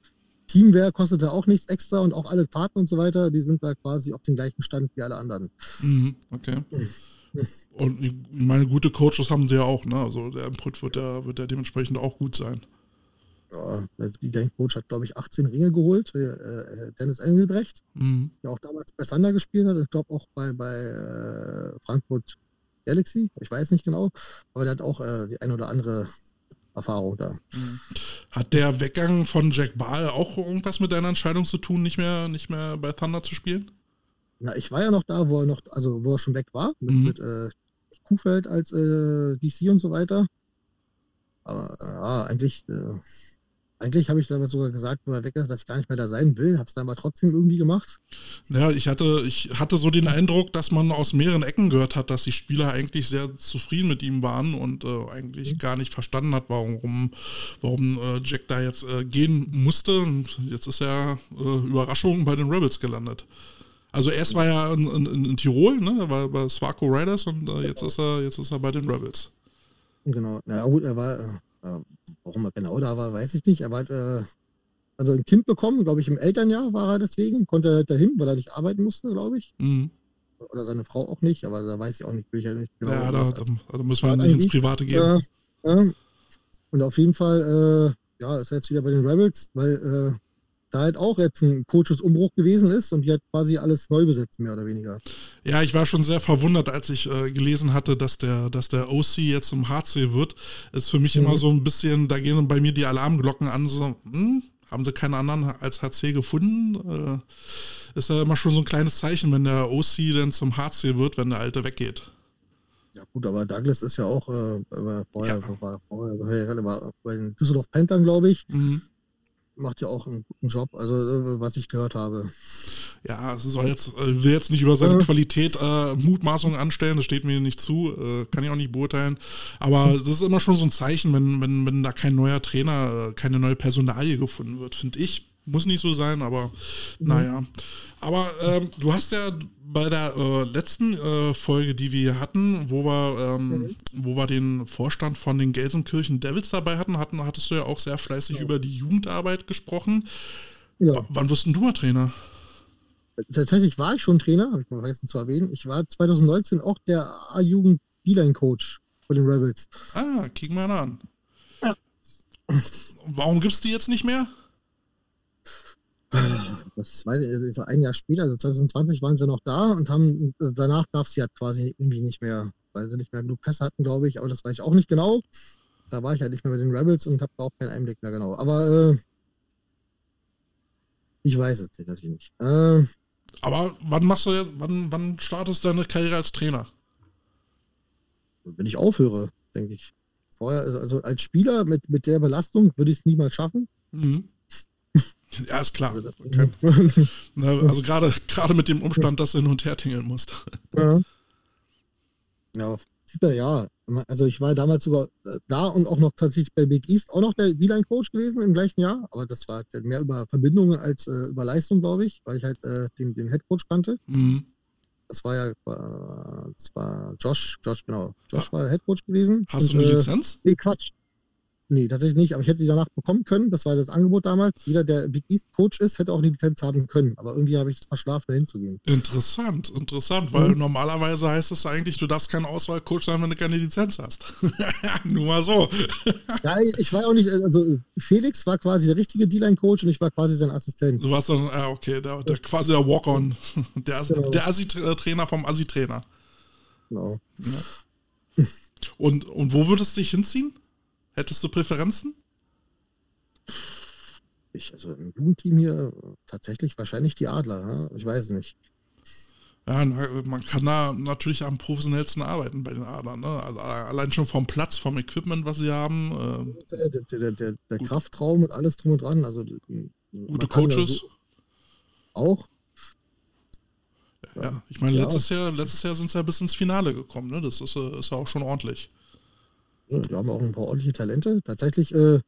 Teamwehr kostet da auch nichts extra und auch alle Fahrten und so weiter, die sind da quasi auf dem gleichen Stand wie alle anderen. Mhm, okay. Und ich meine, gute Coaches haben sie ja auch, ne? Also der Input wird ja, wird ja dementsprechend auch gut sein ja, der Coach hat, glaube ich, 18 Ringe geholt, äh, äh, Dennis Engelbrecht, mhm. der auch damals bei Sander gespielt hat, ich glaube auch bei, bei äh, Frankfurt Galaxy, ich weiß nicht genau, aber der hat auch äh, die ein oder andere Erfahrung da. Mhm. Hat der Weggang von Jack Ball auch irgendwas mit deiner Entscheidung zu tun, nicht mehr, nicht mehr bei Thunder zu spielen? Ja, ich war ja noch da, wo er noch, also wo er schon weg war, mit, mhm. mit äh, Kuhfeld als äh, DC und so weiter. Aber ja, eigentlich äh, eigentlich habe ich damals sogar gesagt, wo er weg ist, dass ich gar nicht mehr da sein will, habe es dann aber trotzdem irgendwie gemacht. Ja, ich hatte, ich hatte so den Eindruck, dass man aus mehreren Ecken gehört hat, dass die Spieler eigentlich sehr zufrieden mit ihm waren und äh, eigentlich mhm. gar nicht verstanden hat, warum, warum äh, Jack da jetzt äh, gehen musste. Und jetzt ist er äh, Überraschung bei den Rebels gelandet. Also erst war er in, in, in Tirol, ne? Er war bei Swarco Riders und äh, jetzt ist er, jetzt ist er bei den Rebels. Genau, ja gut, er war äh, äh, warum er genau da war, weiß ich nicht. Er war äh, also ein Kind bekommen, glaube ich, im Elternjahr war er deswegen, konnte er halt dahin, weil er nicht arbeiten musste, glaube ich. Mhm. Oder seine Frau auch nicht, aber da weiß ich auch nicht, will ich ja nicht genau. Ja, da, da, da müssen wir nicht ins Private gehen. Ja, ja. Und auf jeden Fall, äh, ja, ist er jetzt wieder bei den Rebels, weil äh, da halt auch jetzt ein Coaches-Umbruch gewesen ist und die halt quasi alles neu besetzen, mehr oder weniger. Ja, ich war schon sehr verwundert, als ich äh, gelesen hatte, dass der, dass der OC jetzt zum HC wird. Ist für mich mhm. immer so ein bisschen, da gehen bei mir die Alarmglocken an, so, hm, haben sie keinen anderen als HC gefunden? Äh, ist ja immer schon so ein kleines Zeichen, wenn der OC dann zum HC wird, wenn der Alte weggeht. Ja gut, aber Douglas ist ja auch äh, vorher, ja. War, vorher, war, war bei den Düsseldorf Panthern, glaube ich. Mhm macht ja auch einen guten Job, also äh, was ich gehört habe. Ja, es soll jetzt, äh, will jetzt nicht über seine ja. Qualität äh, Mutmaßungen anstellen, das steht mir nicht zu, äh, kann ich auch nicht beurteilen. Aber das ist immer schon so ein Zeichen, wenn, wenn, wenn da kein neuer Trainer, äh, keine neue Personalie gefunden wird, finde ich. Muss nicht so sein, aber mhm. naja. Aber ähm, du hast ja bei der äh, letzten äh, Folge, die wir hatten, wo wir, ähm, mhm. wo wir den Vorstand von den Gelsenkirchen Devils dabei hatten, hatten hattest du ja auch sehr fleißig ja. über die Jugendarbeit gesprochen. Ja, W- Wann wirst denn du mal Trainer? tatsächlich war ich schon Trainer, habe ich mal vergessen zu erwähnen. Ich war 2019 auch der A-Jugend D-Line-Coach bei den Rebels. Ah, kick mal an. Ja. Warum gibt's die jetzt nicht mehr? Das weiß ich, ein Jahr später, also 2020 waren sie noch da und haben, danach darf sie halt quasi irgendwie nicht mehr, weil sie nicht mehr genug Pässe hatten, glaube ich, aber das weiß ich auch nicht genau. Da war ich halt nicht mehr mit den Rebels und habe auch keinen Einblick mehr genau. Aber äh, ich weiß es tatsächlich nicht. Äh, Aber wann machst du jetzt, wann, wann startest du deine Karriere als Trainer? wenn ich aufhöre, denke ich. Vorher, also- also als Spieler mit, mit der Belastung würde ich es niemals schaffen. Mhm. Ja, ist klar. Also, Also gerade gerade mit dem Umstand, dass du hin und her tingeln musst. Ja. Ja, ja. Also ich war damals sogar äh, da und auch noch tatsächlich bei Big East auch noch der D-Line-Coach gewesen im gleichen Jahr. Aber das war halt mehr über Verbindungen als äh, über Leistung, glaube ich, weil ich halt äh, den, den Head-Coach kannte. Mhm. Das war ja, äh, das war Josh, Josh, genau. Josh war der Head-Coach gewesen. Hast Und, du eine äh, Lizenz? Nee, Quatsch. Nee, tatsächlich nicht, aber ich hätte die danach bekommen können. Das war das Angebot damals. Jeder, der Big East Coach ist, hätte auch eine Lizenz haben können. Aber irgendwie habe ich es verschlafen, da hinzugehen. Interessant, interessant, weil Mhm. normalerweise heißt es eigentlich, du darfst kein Auswahlcoach sein, wenn du keine Lizenz hast. Nur mal so. Ja, ich war auch nicht, also Felix war quasi der richtige D-Line-Coach und ich war quasi sein Assistent. Du warst dann, ah, okay, der, der, quasi der Walk-On. Der, Genau. der Assi-Trainer vom Assi-Trainer. Genau. Und, und wo würdest du dich hinziehen? Hättest du Präferenzen? Ich, also im Jugendteam hier tatsächlich wahrscheinlich die Adler, ja? ich weiß nicht. Ja, man kann da natürlich am professionellsten arbeiten bei den Adlern. Ne? Also, allein schon vom Platz, vom Equipment, was sie haben. Äh, Der, der, der, der. Kraftraum und alles drum und dran. Also gute ja Coaches. so- auch. Ja, ich meine, Ja. letztes Jahr, letztes Jahr sind sie ja bis ins Finale gekommen. Ne? Das ist, äh, ist ja auch schon ordentlich. Wir haben auch ein paar ordentliche Talente. Tatsächlich, äh,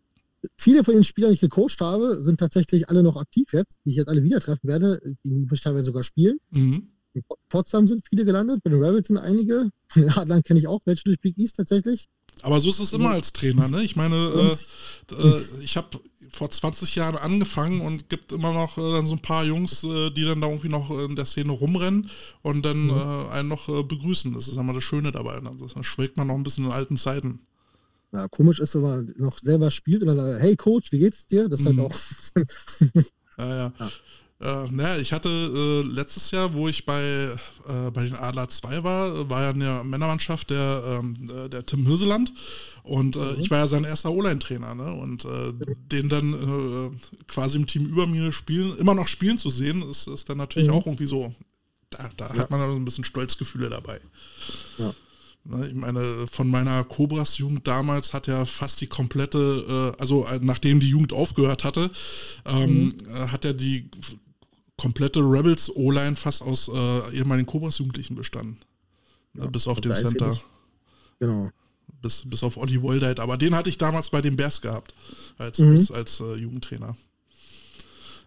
viele von den Spielern, die ich gecoacht habe, sind tatsächlich alle noch aktiv jetzt, die ich jetzt alle wieder treffen werde, die ich teilweise sogar spielen. Mhm. In Po- Potsdam sind viele gelandet, bei den Rebels sind einige. Von den Adlern kenne ich auch welche durch Big East tatsächlich. Aber so ist es immer als Trainer. Ne? Ich meine, äh, äh, ich habe vor 20 Jahren angefangen und gibt immer noch äh, dann so ein paar Jungs, äh, die dann da irgendwie noch in der Szene rumrennen und dann äh, einen noch äh, begrüßen. Das ist immer das Schöne dabei. Ne? Da schwelgt man noch ein bisschen in alten Zeiten. Ja, komisch ist, wenn man noch selber spielt und dann, sagt, hey Coach, wie geht's dir? Das ist halt Mhm. auch. Ja, ja. Ja. Äh, naja, ich hatte äh, letztes Jahr, wo ich bei, äh, bei den Adler 2 war, war ja in der Männermannschaft der, ähm, äh, der Tim Hirseland und äh, ich war ja sein erster O-Line-Trainer ne? und äh, den dann quasi im Team über mir spielen, immer noch spielen zu sehen, ist, ist dann natürlich Mhm. auch irgendwie so, da, da Ja. hat man dann so ein bisschen Stolzgefühle dabei. Ja. Ne, Ich meine, von meiner Cobras-Jugend damals hat ja fast die komplette, äh, also äh, nachdem die Jugend aufgehört hatte, ähm, äh, hat ja die komplette Rebels O-Line fast aus ehemaligen Cobras-Jugendlichen bestanden. Ne, Ja, bis auf den Center, Genau. bis, bis auf Olli Woldeit. Aber den hatte ich damals bei den Bears gehabt, als, Mhm. als, als äh, Jugendtrainer.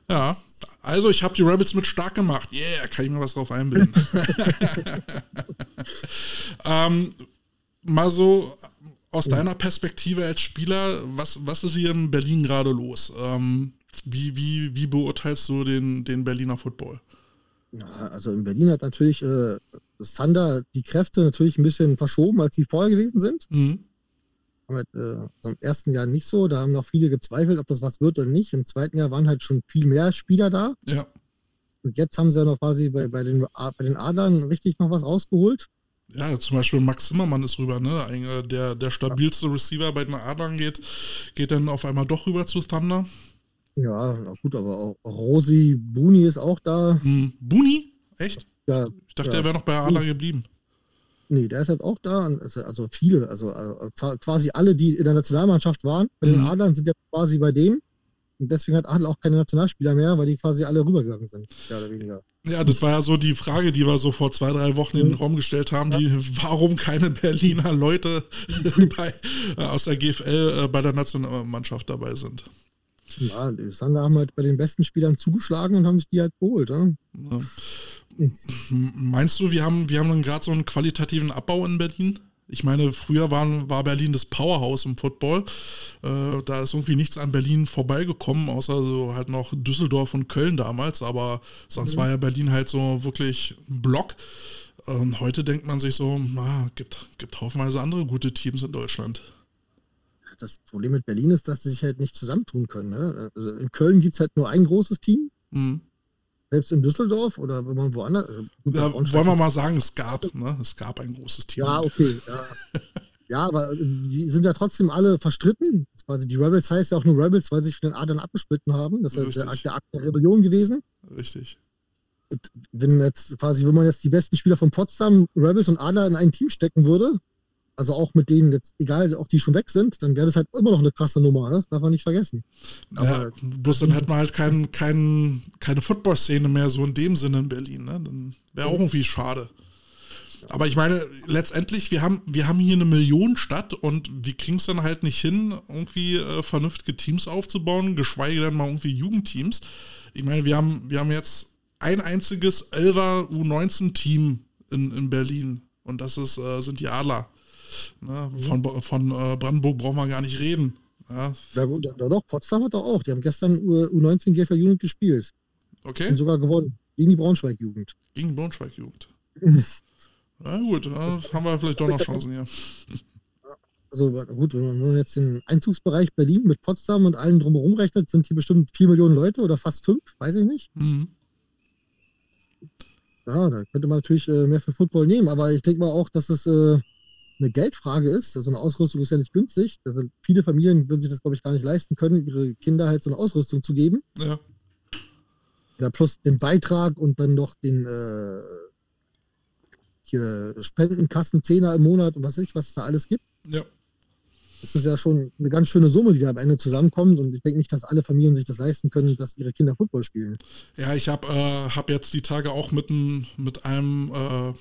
Ja, also ich habe die Rebels mit stark gemacht. Yeah, kann ich mir was drauf einbilden. ähm, mal so aus deiner Perspektive als Spieler, was, was ist hier in Berlin gerade los? Ähm, wie, wie, wie beurteilst du den, den Berliner Football? Ja, also in Berlin hat natürlich äh, Sander die Kräfte natürlich ein bisschen verschoben, als sie vorher gewesen sind. Mhm. Aber, äh, Im ersten Jahr nicht so, da haben noch viele gezweifelt, ob das was wird oder nicht. Im zweiten Jahr waren halt schon viel mehr Spieler da. Ja, Und jetzt haben sie ja noch quasi bei, bei, den, bei den Adlern richtig noch was rausgeholt. ja, zum Beispiel Max Zimmermann ist rüber, ne? Äh, Der, der stabilste Receiver bei den Adlern geht, geht dann auf einmal doch rüber zu Thunder. Ja, na gut, aber auch, auch Rosi Buni ist auch da. Hm, Buni? Echt? Ja, Ich dachte, Ja. er wäre noch bei Adler geblieben. Nee, der ist jetzt auch da. Also viele, also, also quasi alle, die in der Nationalmannschaft waren, bei den Mhm. Adlern sind ja quasi bei denen. Und deswegen hat Adler auch keine Nationalspieler mehr, weil die quasi alle rübergegangen sind, mehr oder weniger. Ja, das war ja so die Frage, die wir so vor zwei, drei Wochen in den Raum gestellt haben, die, warum keine Berliner Leute bei, äh, aus der GFL äh, bei der Nationalmannschaft dabei sind. Ja, die Sander haben halt bei den besten Spielern zugeschlagen und haben sich die halt geholt. Ne? Ja. Meinst du, wir haben, wir haben dann gerade so einen qualitativen Abbau in Berlin Ich meine, früher waren, war Berlin das Powerhouse im Football. Äh, da ist irgendwie nichts an Berlin vorbeigekommen, außer so halt noch Düsseldorf und Köln damals. Aber sonst mhm. war ja Berlin halt so wirklich ein Block. Und heute denkt man sich so, na, gibt, gibt haufenweise andere gute Teams in Deutschland. Das Problem mit Berlin ist, dass sie sich halt nicht zusammentun können. Ne? Also in Köln gibt es halt nur ein großes Team. Mhm. Selbst in Düsseldorf oder wenn man woanders. Äh, ja, wollen wir mal sagen, es gab, ne? Es gab ein großes Team. Ja, okay. Ja, ja aber die sind ja trotzdem alle verstritten. Quasi die Rebels heißt ja auch nur Rebels, weil sie sich von den Adern abgesplitten haben. Das ist der, der Akt der Rebellion gewesen. Richtig. Wenn jetzt quasi, wenn man jetzt die besten Spieler von Potsdam, Rebels und Adler in ein Team stecken würde, also auch mit denen jetzt, egal, auch die schon weg sind, dann wäre das halt immer noch eine krasse Nummer, ne? das darf man nicht vergessen. Aber ja, bloß dann hätten wir halt kein, kein, keine Football-Szene mehr so in dem Sinne in Berlin, ne? Dann wäre auch irgendwie schade. Aber ich meine, letztendlich, wir haben, wir haben hier eine Millionenstadt und wir kriegen es dann halt nicht hin, irgendwie äh, vernünftige Teams aufzubauen, geschweige denn mal irgendwie Jugendteams. Ich meine, wir haben, wir haben jetzt ein einziges Elver U19-Team in, in Berlin und das ist, äh, sind die Adler. Ne? Von, von äh, Brandenburg brauchen wir gar nicht reden. Ja. Ja, gut, ja, doch, Potsdam hat doch auch. Die haben gestern U19 GFL Jugend gespielt. Okay. Und sogar gewonnen. Gegen die Braunschweig-Jugend. Gegen Braunschweig-Jugend. Na gut, da haben wir vielleicht doch noch Chancen hier. Also gut, wenn man jetzt den Einzugsbereich Berlin mit Potsdam und allen drumherum rechnet, sind hier bestimmt vier Millionen Leute oder fast fünf, weiß ich nicht. Mhm. Ja, da könnte man natürlich äh, mehr für Football nehmen, aber ich denke mal auch, dass es äh, eine Geldfrage ist. So eine Ausrüstung ist ja nicht günstig. Da sind viele Familien würden sich das, glaube ich, gar nicht leisten können, ihre Kinder halt so eine Ausrüstung zu geben. Ja. Ja, plus den Beitrag und dann noch den äh, hier Spendenkassen, Zehner im Monat und was weiß ich, was es da alles gibt. Ja. Das ist ja schon eine ganz schöne Summe, die da am Ende zusammenkommt. Und ich denke nicht, dass alle Familien sich das leisten können, dass ihre Kinder Football spielen. Ja, ich habe äh, hab jetzt die Tage auch mit, mit einem äh,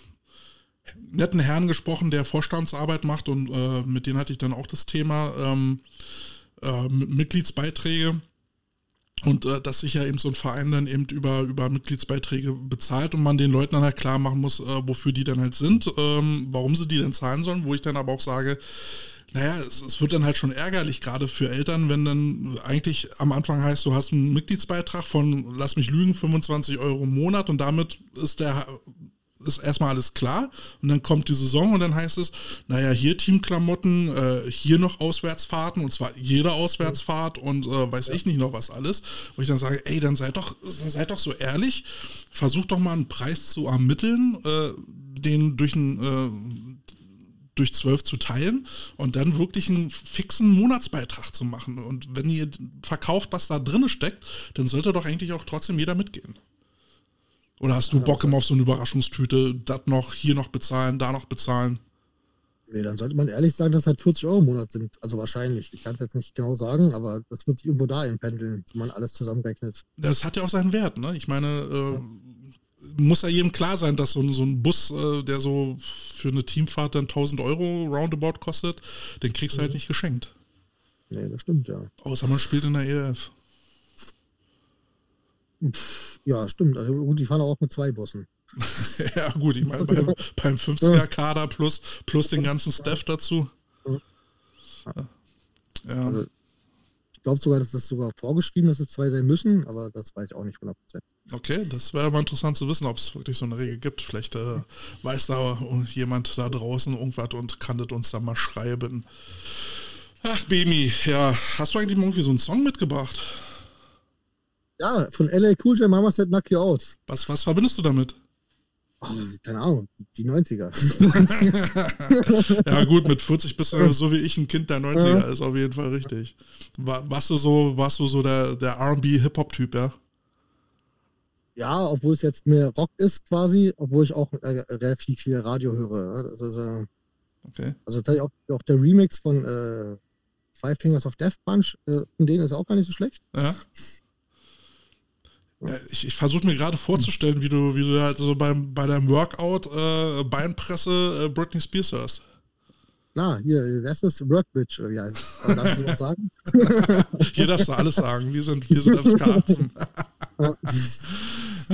netten Herrn gesprochen, der Vorstandsarbeit macht und äh, mit dem hatte ich dann auch das Thema ähm, äh, Mitgliedsbeiträge. Und äh, dass sich ja eben so ein Verein dann eben über, über Mitgliedsbeiträge bezahlt und man den Leuten dann halt klar machen muss, äh, wofür die dann halt sind, ähm, warum sie die denn zahlen sollen, wo ich dann aber auch sage, naja, es, es wird dann halt schon ärgerlich, gerade für Eltern, wenn dann eigentlich am Anfang heißt, du hast einen Mitgliedsbeitrag von, lass mich lügen, 25 Euro im Monat und damit ist der ist erstmal alles klar und dann kommt die Saison und dann heißt es, naja, hier Teamklamotten, äh, hier noch Auswärtsfahrten und zwar jede Auswärtsfahrt und äh, weiß ja. ich nicht noch was alles, wo ich dann sage, ey, dann seid doch, seid doch so ehrlich, versucht doch mal einen Preis zu ermitteln, äh, den durch ein äh, durch zwölf zu teilen und dann wirklich einen fixen Monatsbeitrag zu machen. Und wenn ihr verkauft, was da drin steckt, dann sollte doch eigentlich auch trotzdem jeder mitgehen. Oder hast du Bock immer auf so eine Überraschungstüte, das noch, hier noch bezahlen, da noch bezahlen? Nee, dann sollte man ehrlich sagen, dass es halt 40 Euro im Monat sind. Also wahrscheinlich. Ich kann es jetzt nicht genau sagen, aber das wird sich irgendwo da pendeln, wenn man alles zusammenrechnet. Das hat ja auch seinen Wert, ne? Ich meine, äh, ja. muss ja jedem klar sein, dass so, so ein Bus, äh, der so für eine Teamfahrt dann 1000 Euro roundabout kostet, den kriegst du halt mhm. halt nicht geschenkt. Nee, das stimmt, ja. Außer man spielt in der ERF. Ja, stimmt. Also gut, die fahren auch mit zwei Bussen. ja, gut, ich meine, beim, beim 50er-Kader plus, plus den ganzen Staff dazu. Ja. Also, ich glaube sogar, dass das sogar vorgeschrieben ist, dass es zwei sein müssen, aber das weiß ich auch nicht 100%. Okay, das wäre mal interessant zu wissen, ob es wirklich so eine Regel gibt. Vielleicht äh, weiß da jemand da draußen irgendwas und kann das uns da mal schreiben. Ach, Bemi, ja, hast du eigentlich irgendwie so einen Song mitgebracht? Ja, von LA Cool J Mama Said Knock You Out. Was, was verbindest du damit? Oh, keine Ahnung, die 90er. ja, gut, mit 40 bist du so wie ich ein Kind der 90er, ja. ist auf jeden Fall richtig. War, warst du so, warst du so der, der RB-Hip-Hop-Typ, ja? Ja, obwohl es jetzt mehr Rock ist quasi, obwohl ich auch äh, relativ viel Radio höre. Das ist, äh, okay. Also auch, auch der Remix von äh, Five Fingers of Death Punch, äh, von denen ist auch gar nicht so schlecht. Ja. Ich, ich versuche mir gerade vorzustellen, wie du, wie du halt so beim, bei deinem Workout äh, Beinpresse äh, Britney Spears hörst. Na, hier, wer ist das? Workbitch, oder wie heißt das? Darfst du das sagen? hier darfst du alles sagen. Wir sind, wir sind FSK 18.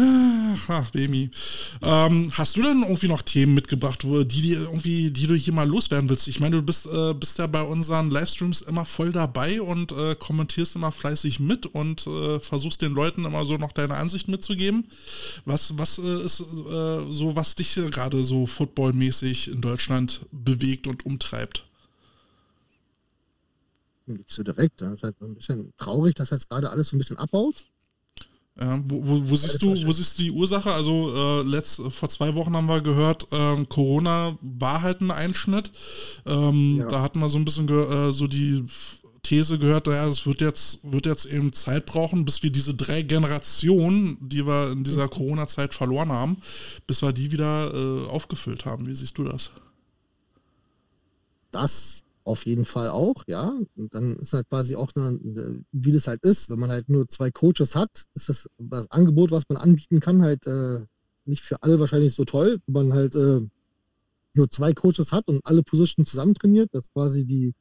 Ach, Bemi. Ähm, hast du denn irgendwie noch Themen mitgebracht, wo, die, die, irgendwie, die du hier mal loswerden willst? Ich meine, du bist, äh, bist ja bei unseren Livestreams immer voll dabei und äh, kommentierst immer fleißig mit und äh, versuchst den Leuten immer so noch deine Ansicht mitzugeben. Was, was äh, ist äh, so, was dich gerade so footballmäßig in Deutschland bewegt und umtreibt? Nicht so direkt. Das ist halt ein bisschen traurig, dass jetzt gerade alles so ein bisschen abbaut. Ja, wo, wo, wo siehst du, wo siehst du die Ursache? Also äh, letzt, vor zwei Wochen haben wir gehört, ähm, Corona war halt ein Einschnitt. Ähm, ja. Da hatten wir so ein bisschen äh, so die These gehört, ja, es wird jetzt, wird jetzt eben Zeit brauchen, bis wir diese drei Generationen, die wir in dieser Corona-Zeit verloren haben, bis wir die wieder äh, aufgefüllt haben. Wie siehst du das? Das auf jeden Fall auch, ja. Und dann ist halt quasi auch, eine, wie das halt ist, wenn man halt nur zwei Coaches hat, ist das, das Angebot, was man anbieten kann, halt äh, nicht für alle wahrscheinlich so toll. Wenn man halt äh, nur zwei Coaches hat und alle Positionen zusammen trainiert, dass quasi die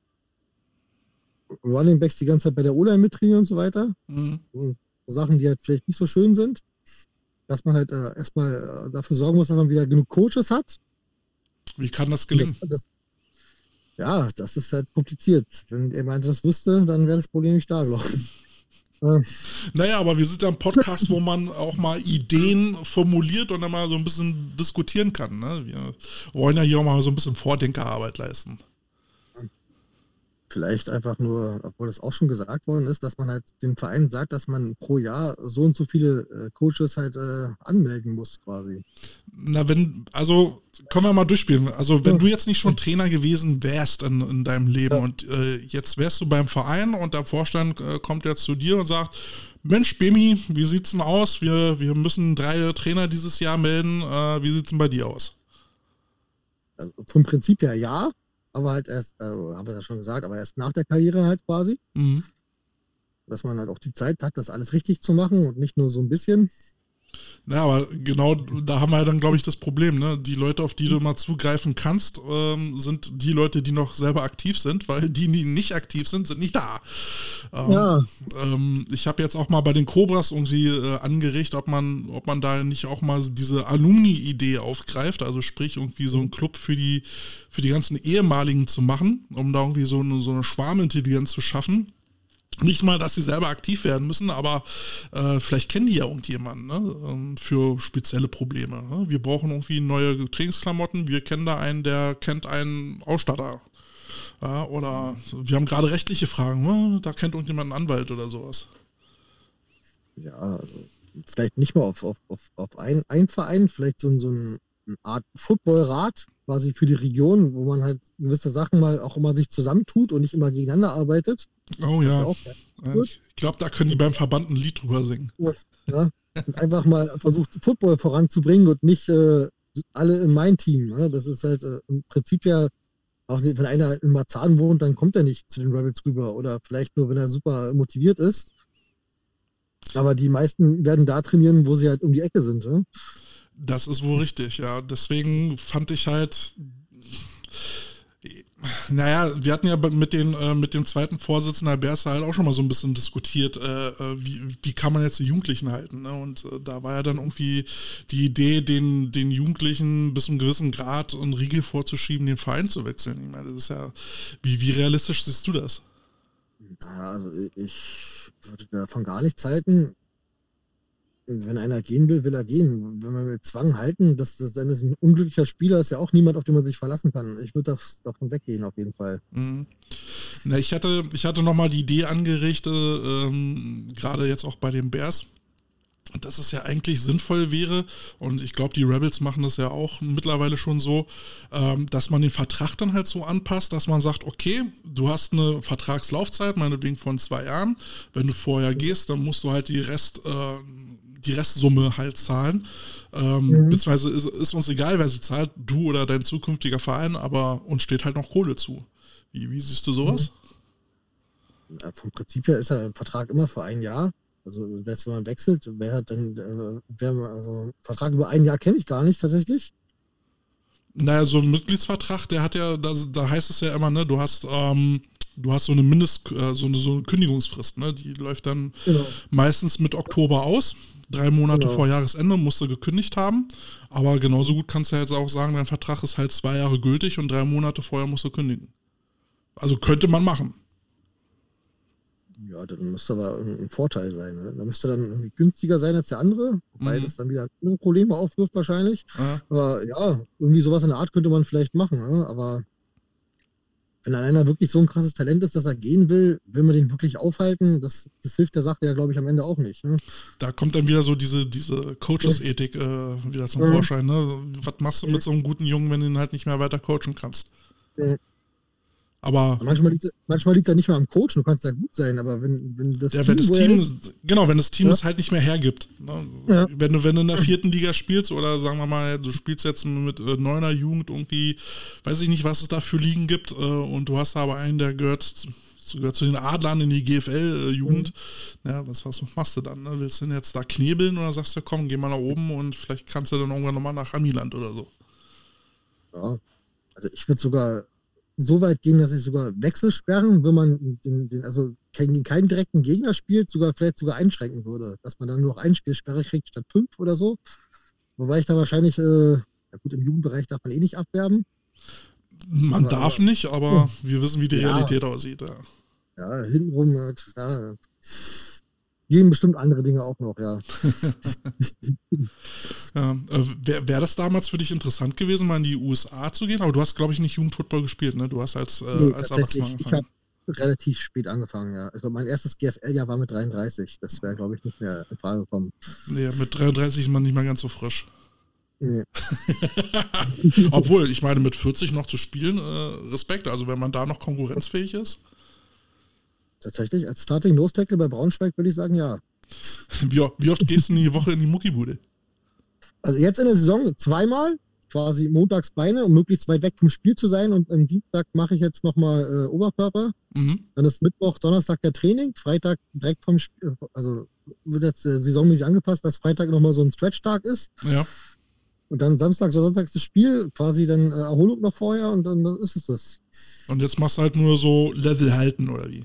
Running Backs die ganze Zeit bei der O-Line mittrainieren und so weiter. Mhm. Und Sachen, die halt vielleicht nicht so schön sind. Dass man halt äh, erstmal äh, dafür sorgen muss, dass man wieder genug Coaches hat. Wie kann das gelingen? Das, das, ja, das ist halt kompliziert. Wenn jemand das wüsste, dann wäre das Problem nicht da, ich. Naja, aber wir sind ja ein Podcast, wo man auch mal Ideen formuliert und dann mal so ein bisschen diskutieren kann. Ne? Wir wollen ja hier auch mal so ein bisschen Vordenkerarbeit leisten vielleicht einfach nur, obwohl das auch schon gesagt worden ist, dass man halt dem Verein sagt, dass man pro Jahr so und so viele äh, Coaches halt äh, anmelden muss quasi. Na, wenn, also können wir mal durchspielen. Also wenn ja. du jetzt nicht schon Trainer gewesen wärst in, in deinem Leben ja. und äh, jetzt wärst du beim Verein und der Vorstand äh, kommt jetzt zu dir und sagt, Mensch, Bemi, wie sieht's denn aus? Wir, wir müssen drei Trainer dieses Jahr melden. Äh, wie sieht's denn bei dir aus? Also vom Prinzip her ja, aber halt erst, äh, haben wir ja schon gesagt, aber erst nach der Karriere halt quasi. Mhm. Dass man halt auch die Zeit hat, das alles richtig zu machen und nicht nur so ein bisschen. Ja, aber genau da haben wir ja dann, glaube ich, das Problem. Ne? Die Leute, auf die du mal zugreifen kannst, ähm, sind die Leute, die noch selber aktiv sind, weil die, die nicht aktiv sind, sind nicht da. Ähm, ja. Ähm, ich habe jetzt auch mal bei den Cobras irgendwie äh, angeregt, ob man, ob man da nicht auch mal diese Alumni-Idee aufgreift, also sprich irgendwie so einen Club für die, für die ganzen ehemaligen zu machen, um da irgendwie so eine, so eine Schwarmintelligenz zu schaffen nicht mal, dass sie selber aktiv werden müssen, aber äh, vielleicht kennen die ja irgendjemanden ne? Ähm, für spezielle Probleme. Ne? Wir brauchen irgendwie neue Trainingsklamotten. Wir kennen da einen, der kennt einen Ausstatter. Ja, oder wir haben gerade rechtliche Fragen. Ne? Da kennt irgendjemand einen Anwalt oder sowas. Ja, also vielleicht nicht mal auf, auf, auf, auf ein, ein Verein, vielleicht so, so eine Art Footballrat quasi für die Region, wo man halt gewisse Sachen mal auch immer sich zusammentut und nicht immer gegeneinander arbeitet. Oh ja. ich glaube, da können die beim Verband ein Lied drüber singen. Ja, ja. Und einfach mal versucht, Football voranzubringen und nicht äh, alle in mein Team. Ne? Das ist halt äh, im Prinzip ja, auch wenn einer in Marzahn wohnt, dann kommt er nicht zu den Rebels rüber. Oder vielleicht nur, wenn er super motiviert ist. Aber die meisten werden da trainieren, wo sie halt um die Ecke sind. Ne? Das ist wohl richtig, ja. Deswegen fand ich halt naja, wir hatten ja mit, den, äh, mit dem zweiten Vorsitzenden der Berse halt auch schon mal so ein bisschen diskutiert, äh, äh, wie, wie kann man jetzt die Jugendlichen halten. Ne? Und äh, da war ja dann irgendwie die Idee, den, den Jugendlichen bis zu einem gewissen Grad einen Riegel vorzuschieben, den Verein zu wechseln. Ich meine, das ist ja, wie, wie realistisch siehst du das? Naja, also ich würde davon gar nichts halten wenn einer gehen will, will er gehen. Wenn wir mit Zwang halten, dass das dann ist ein unglücklicher Spieler, ist ja auch niemand, auf den man sich verlassen kann. Ich würde davon weggehen, auf jeden Fall. Mhm. Na, ich hatte, ich hatte nochmal die Idee angerichtet, ähm, gerade jetzt auch bei den Bears, dass es ja eigentlich sinnvoll wäre, und ich glaube, die Rebels machen das ja auch mittlerweile schon so, ähm, dass man den Vertrag dann halt so anpasst, dass man sagt, okay, du hast eine Vertragslaufzeit, meinetwegen von zwei Jahren, wenn du vorher gehst, dann musst du halt die Rest, äh, die Restsumme halt zahlen. Ähm, mhm. Beziehungsweise ist, ist, uns egal, wer sie zahlt, du oder dein zukünftiger Verein, aber uns steht halt noch Kohle zu. Wie, wie siehst du sowas? Mhm. Ja, vom Prinzip her ist der Vertrag immer für ein Jahr. Also selbst wenn man wechselt, wer dann, äh, also Vertrag über ein Jahr kenne ich gar nicht tatsächlich. Naja, so ein Mitgliedsvertrag, der hat ja, da, da heißt es ja immer, ne, du hast ähm, du hast so eine Mindest, äh, so eine, so eine Kündigungsfrist, ne? Die läuft dann Genau. meistens mit Oktober aus. Drei Monate Genau. vor Jahresende musst du gekündigt haben. Aber genauso gut kannst du jetzt auch sagen, dein Vertrag ist halt zwei Jahre gültig und drei Monate vorher musst du kündigen. Also könnte man machen. Ja, dann müsste aber ein Vorteil sein. Ne? Da müsste dann irgendwie günstiger sein als der andere, wobei Mhm. das dann wieder Probleme aufwirft wahrscheinlich. Ja, Aber ja, irgendwie sowas in der Art könnte man vielleicht machen. Ne? Aber wenn einer wirklich so ein krasses Talent ist, dass er gehen will, will man den wirklich aufhalten, das, das hilft der Sache ja, glaube ich, am Ende auch nicht. Ne? da kommt dann wieder so diese, diese Coaches-Ethik äh, wieder zum Mhm. Vorschein. Ne? Was machst du mit so einem guten Jungen, wenn du ihn halt nicht mehr weiter coachen kannst? Mhm. Aber Manchmal liegt manchmal liegt er nicht mal am Coach, du kannst ja gut sein, aber wenn, wenn das Ja, wenn das Team, ist- genau, wenn das Team Ja. es halt nicht mehr hergibt. Ne? Ja. Wenn, du, wenn du in der vierten Liga spielst oder sagen wir mal, du spielst jetzt mit äh, neuner Jugend irgendwie, weiß ich nicht, was es da für Ligen gibt, äh, und du hast da aber einen, der gehört, zu- gehört zu den Adlern in die GFL-Jugend. Ja, was, was machst du dann? Ne? Willst du denn jetzt da knebeln oder sagst du, komm, geh mal nach oben und vielleicht kannst du dann irgendwann nochmal nach Amiland oder so? Ja, also ich würde sogar so weit gehen, dass ich sogar Wechsel sperren, wenn man den, den also gegen keinen direkten Gegner spielt, sogar vielleicht sogar einschränken würde, dass man dann nur noch ein Spielsperre kriegt statt fünf oder so. Wobei ich da wahrscheinlich, äh, ja gut, im Jugendbereich darf man eh nicht abwerben. Man Aber- darf nicht, aber wir wissen, wie die Ja. Realität aussieht. Ja. Ja, hintenrum, ja, gehen bestimmt andere Dinge auch noch, ja. Ja, äh, Wäre wär das damals für dich interessant gewesen, mal in die USA zu gehen? Aber du hast, glaube ich, nicht Jugendfootball gespielt, ne? Du hast als, äh, Nee, als Erwachsener ich angefangen. habe relativ spät angefangen, ja. Also mein erstes GFL-Jahr war mit 33. Das wäre, glaube ich, nicht mehr in Frage gekommen. Nee, mit 33 ist man nicht mehr ganz so frisch. Nee. Obwohl, ich meine, mit 40 noch zu spielen, äh, Respekt. Also, wenn man da noch konkurrenzfähig ist. Tatsächlich, als Starting Nose Tackle bei Braunschweig würde ich sagen, ja. Wie, wie oft gehst du in die Woche in die Muckibude? Also jetzt in der Saison zweimal, quasi montags Beine, um möglichst weit weg vom Spiel zu sein. Und am Dienstag mache ich jetzt nochmal äh, Oberkörper. Mhm. Dann ist Mittwoch, Donnerstag der Training, Freitag direkt vom Spiel, also wird jetzt äh, saisonmäßig angepasst, dass Freitag nochmal so ein Stretch-Tag ist. Ja. Und dann Samstag, so Sonntag das Spiel, quasi dann äh, Erholung noch vorher und dann, dann ist es das. Und jetzt machst du halt nur so Level halten, oder wie?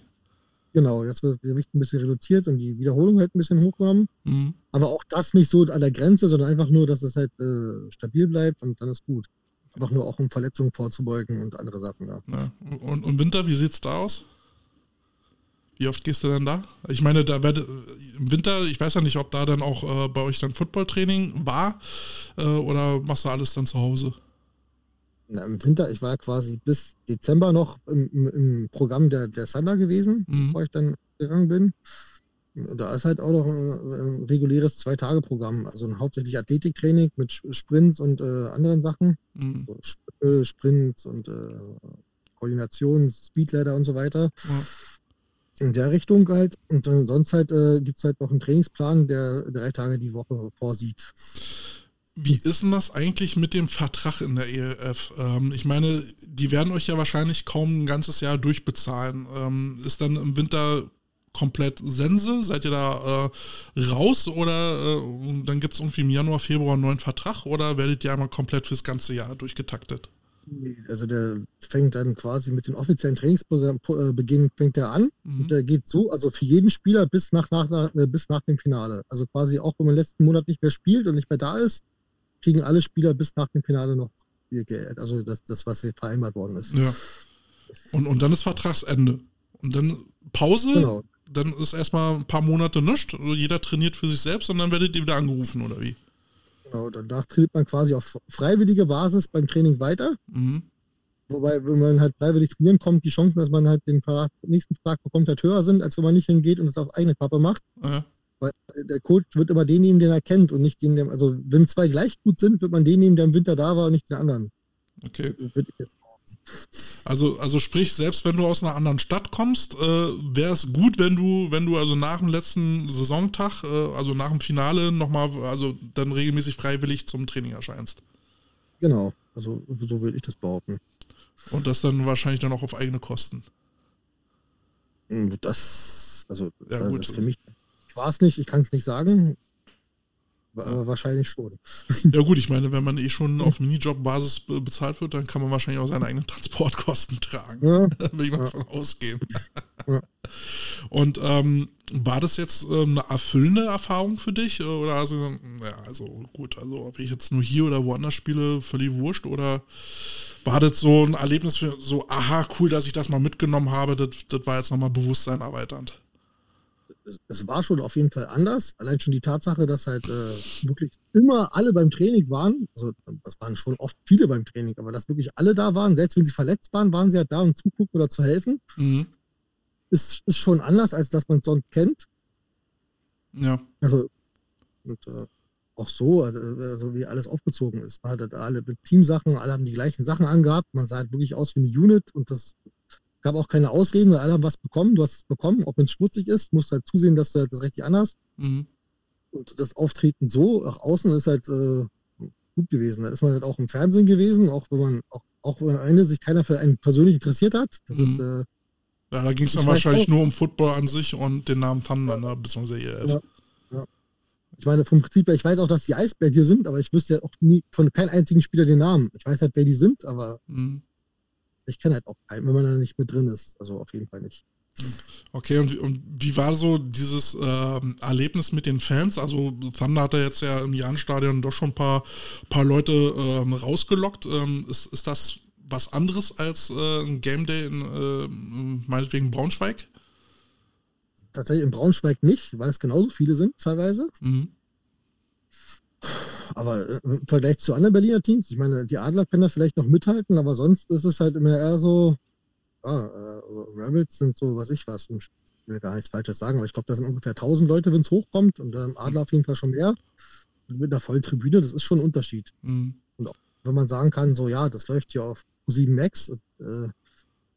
Genau, jetzt wird das Gewicht ein bisschen reduziert und die Wiederholung halt ein bisschen hochgenommen. Mhm. Aber auch das nicht so an der Grenze, sondern einfach nur, dass es halt äh, stabil bleibt und dann ist gut. Einfach nur auch um Verletzungen vorzubeugen und andere Sachen, ja. Ja. Und, und Winter, wie sieht's da aus? Wie oft gehst du denn da? Ich meine, da werde, im Winter, ich weiß ja nicht, ob da dann auch äh, bei euch dann Footballtraining war äh, oder machst du alles dann zu Hause? Na, Im Winter, ich war quasi bis Dezember noch im, im, im Programm der, der Thunder gewesen, Mhm. bevor ich dann gegangen bin. Da ist halt auch noch ein, ein reguläres Zwei-Tage-Programm, also ein hauptsächlich Athletiktraining mit Sprints und äh, anderen Sachen, Mhm. so Sp äh, Sprints und äh, Koordination, Speedladder und so weiter. Ja. In der Richtung halt. Und dann sonst halt äh, gibt es halt noch einen Trainingsplan, der drei Tage die Woche vorsieht. Wie ist denn das eigentlich mit dem Vertrag in der ELF? Ähm, ich meine, die werden euch ja wahrscheinlich kaum ein ganzes Jahr durchbezahlen. Ähm, ist dann im Winter komplett Sense? Seid ihr da äh, raus oder äh, dann gibt es irgendwie im Januar, Februar einen neuen Vertrag oder werdet ihr einmal komplett fürs ganze Jahr durchgetaktet? Also der fängt dann quasi mit dem offiziellen Trainingsprogramm äh, fängt er an Mhm. und der geht so, also für jeden Spieler bis nach, nach, nach bis nach dem Finale. Also quasi auch wenn man letzten Monat nicht mehr spielt und nicht mehr da ist, kriegen alle Spieler bis nach dem Finale noch ihr Geld. Also das, das was hier vereinbart worden ist. Ja. Und, und dann ist Vertragsende. Und dann Pause, Genau. dann ist erstmal ein paar Monate nichts. Also jeder trainiert für sich selbst und dann werdet ihr wieder angerufen, oder wie? genau. Danach tritt man quasi auf freiwillige Basis beim Training weiter. Mhm. Wobei, wenn man halt freiwillig trainieren kommt, die Chancen, dass man halt den nächsten Vertrag bekommt, halt höher sind, als wenn man nicht hingeht und es auf eigene Kappe macht. Ja. Weil der Coach wird immer den nehmen, den er kennt und nicht den, der, also wenn zwei gleich gut sind, wird man den nehmen, der im Winter da war und nicht den anderen. Okay. Jetzt- Also, also sprich, selbst wenn du aus einer anderen Stadt kommst, äh, wäre es gut, wenn du, wenn du also nach dem letzten Saisontag, äh, also nach dem Finale nochmal, also dann regelmäßig freiwillig zum Training erscheinst. Genau, also so würde ich das behaupten. Und das dann wahrscheinlich dann auch auf eigene Kosten. Das, also Ja, das ist für mich, ich war es nicht, ich kann es nicht sagen. Wa- Wahrscheinlich schon. Ja gut, ich meine, wenn man eh schon auf Minijob-Basis be- bezahlt wird, dann kann man wahrscheinlich auch seine eigenen Transportkosten tragen. Ja, will ich mal Ja. von ausgehen. Ja. Und ähm, war das jetzt ähm, eine erfüllende Erfahrung für dich? Oder also, ja, also gut, also ob ich jetzt nur hier oder woanders spiele, völlig wurscht? Oder war das so ein Erlebnis für so, aha, cool, dass ich das mal mitgenommen habe, das, das war jetzt nochmal Bewusstsein erweiternd? Es, war schon auf jeden Fall anders. Allein schon die Tatsache, dass halt äh, wirklich immer alle beim Training waren. Also das waren schon oft viele beim Training, aber dass wirklich alle da waren, selbst wenn sie verletzt waren, waren sie halt da, um zugucken oder zu helfen. Mhm. Ist, ist schon anders, als dass man es sonst kennt. Ja. Also und, äh, auch so, also, also wie alles aufgezogen ist. Man hat halt alle mit Teamsachen, alle haben die gleichen Sachen angehabt. Man sah halt wirklich aus wie eine Unit und das gab auch keine Ausreden, weil alle haben was bekommen. Du hast es bekommen, auch wenn es schmutzig ist, musst halt zusehen, dass du halt das richtig anhast. Mhm. Und das Auftreten so nach außen ist halt äh, gut gewesen. Da ist man halt auch im Fernsehen gewesen, auch wenn man auch, auch wenn am Ende sich keiner für einen persönlich interessiert hat. Das Mhm. ist äh, Ja, da ging es dann wahrscheinlich auch. nur um Football an sich und den Namen Thunder, ne, beziehungsweise ELF. Ja. Ich meine, vom Prinzip her, ich weiß auch, dass die Eisbären hier sind, aber ich wüsste ja auch nie von keinem einzigen Spieler den Namen. Ich weiß halt, wer die sind, aber Mhm. Ich kenne halt auch keinen, wenn man da nicht mit drin ist. Also auf jeden Fall nicht. Okay, und, und wie war so dieses ähm, Erlebnis mit den Fans? Also Thunder hat ja jetzt ja im Jahnstadion doch schon ein paar, paar Leute ähm, rausgelockt. Ähm, ist, ist das was anderes als äh, ein Game Day in äh, meinetwegen Braunschweig? Tatsächlich in Braunschweig nicht, weil es genauso viele sind teilweise. Mhm. Aber äh, im Vergleich zu anderen Berliner Teams, ich meine, die Adler können da vielleicht noch mithalten, aber sonst ist es halt immer eher so, ja, äh, also Rebels sind so, was ich was, ich will gar nichts Falsches sagen, aber ich glaube, da sind ungefähr 1000 Leute, wenn es hochkommt und ähm, Adler auf jeden Fall schon mehr. Und mit einer vollen Tribüne, das ist schon ein Unterschied. Mhm. Wenn man sagen kann, so ja, das läuft hier auf 7 Max, äh,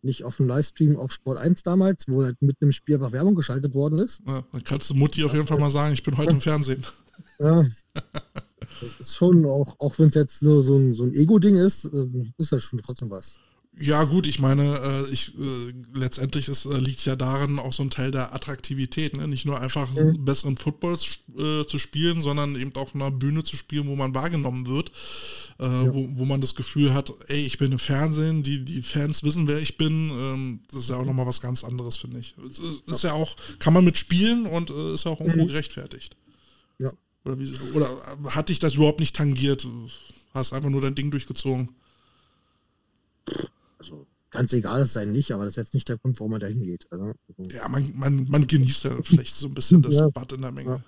nicht auf dem Livestream auf Sport 1 damals, wo halt mitten im Spiel einfach Werbung geschaltet worden ist. Ja, dann kannst du Mutti auf jeden Fall mal sagen, ich bin heute im Fernsehen. Ja. Das ist schon, auch, auch wenn es jetzt nur so ein, so ein Ego-Ding ist, äh, ist das schon trotzdem was. Ja, gut, ich meine, äh, ich, äh, letztendlich ist, äh, liegt ja darin auch so ein Teil der Attraktivität, ne? Nicht nur einfach Mhm. besseren Football äh, zu spielen, sondern eben auch auf einer Bühne zu spielen, wo man wahrgenommen wird, äh, wo, wo man das Gefühl hat, ey, ich bin im Fernsehen, die, die Fans wissen, wer ich bin. Ähm, das ist ja auch nochmal was ganz anderes, finde ich. Es ist, ja auch, kann man mitspielen und äh, ist ja auch irgendwo Mhm. gerechtfertigt. Ja. Oder, wie, oder äh, hat dich das überhaupt nicht tangiert? Hast einfach nur dein Ding durchgezogen? Also ganz egal es sein nicht, aber das ist jetzt nicht der Grund, warum man da hingeht. Also, Ja, man, man, man genießt ja vielleicht so ein bisschen das Ja. Bad in der Menge.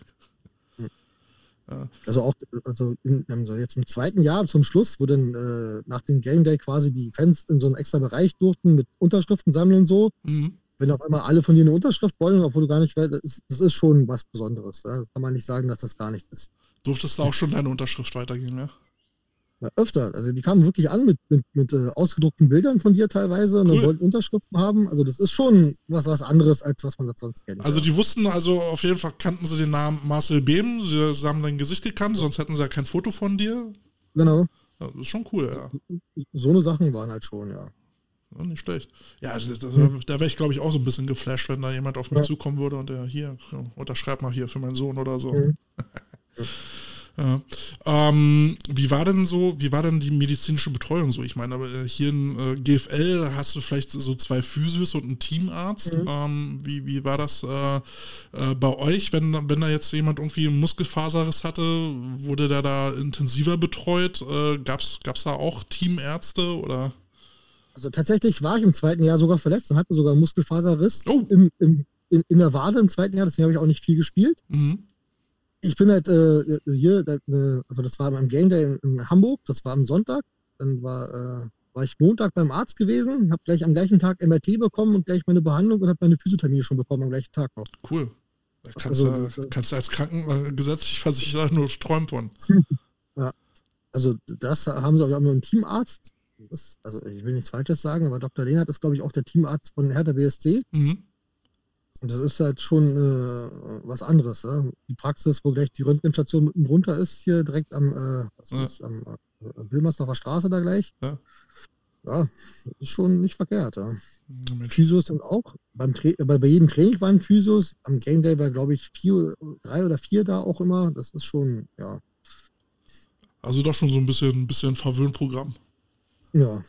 also auch also in, also jetzt im zweiten Jahr zum Schluss, wo dann äh, nach dem Game Day quasi die Fans in so einen extra Bereich durften mit Unterschriften sammeln und so. Mhm. Wenn auf einmal alle von dir eine Unterschrift wollen, obwohl du gar nicht weißt, das ist, das ist schon was Besonderes. Ja? Das kann man nicht sagen, dass das gar nichts ist. Durftest du auch schon deine Unterschrift weitergeben, ja? Ja, öfter. Also die kamen wirklich an mit, mit, mit äh, ausgedruckten Bildern von dir teilweise und Cool. dann wollten Unterschriften haben. Also das ist schon was, was anderes, als was man das sonst kennt. Also ja. die wussten also auf jeden Fall, kannten sie den Namen Marcel Behm, sie, haben dein Gesicht gekannt, sonst hätten sie ja kein Foto von dir. Genau. Das ist schon cool, ja. So eine Sachen waren halt schon, ja. Ja nicht schlecht. Ja, also das, das, da wäre ich, glaube ich, auch so ein bisschen geflasht, wenn da jemand auf mich Ja. zukommen würde und der hier, ja, unterschreib mal hier für meinen Sohn oder so. Mhm. Ja. Ähm, wie war denn so, wie war denn die medizinische Betreuung so? Ich meine, aber äh, hier in äh, GFL hast du vielleicht so zwei Physios und einen Teamarzt. Mhm. Ähm, wie, wie war das äh, äh, bei euch, wenn, wenn da jetzt jemand irgendwie Muskelfaserriss hatte, wurde der da intensiver betreut? Äh, gab's, gab's da auch Teamärzte oder? Also tatsächlich war ich im zweiten Jahr sogar verletzt und hatte sogar einen Muskelfaserriss Oh. im, im, in, in der Wade im zweiten Jahr, deswegen habe ich auch nicht viel gespielt. Mhm. Ich bin halt äh, hier, äh, also das war beim Game Day in, in Hamburg, das war am Sonntag. Dann war, äh, war ich Montag beim Arzt gewesen, habe gleich am gleichen Tag MRT bekommen und gleich meine Behandlung und habe meine Physiotherapie schon bekommen am gleichen Tag noch. Cool. Da kannst, Also, du, kannst du als Kranken äh, gesetzlich versichert nur träumen von. Also das haben sie, wir haben einen Teamarzt. Ist, also ich will nichts Falsches sagen, aber Dr. Lehnert ist, glaube ich, auch der Teamarzt von Hertha BSC. Mhm. Und das ist halt schon äh, was anderes. Ja? Die Praxis, wo gleich die Röntgenstation mitten drunter ist, hier direkt am, äh, was Ja. ist, am äh, Wilmersdorfer Straße da gleich. Ja. Ja, das ist schon nicht verkehrt. Ja. Mensch. Physios sind auch. Beim Tra bei, bei jedem Training waren Physios. Am Game Day war, glaube ich, vier, drei oder vier da auch immer. Das ist schon, ja. Also doch schon so ein bisschen, ein bisschen Verwöhnprogramm. Ja,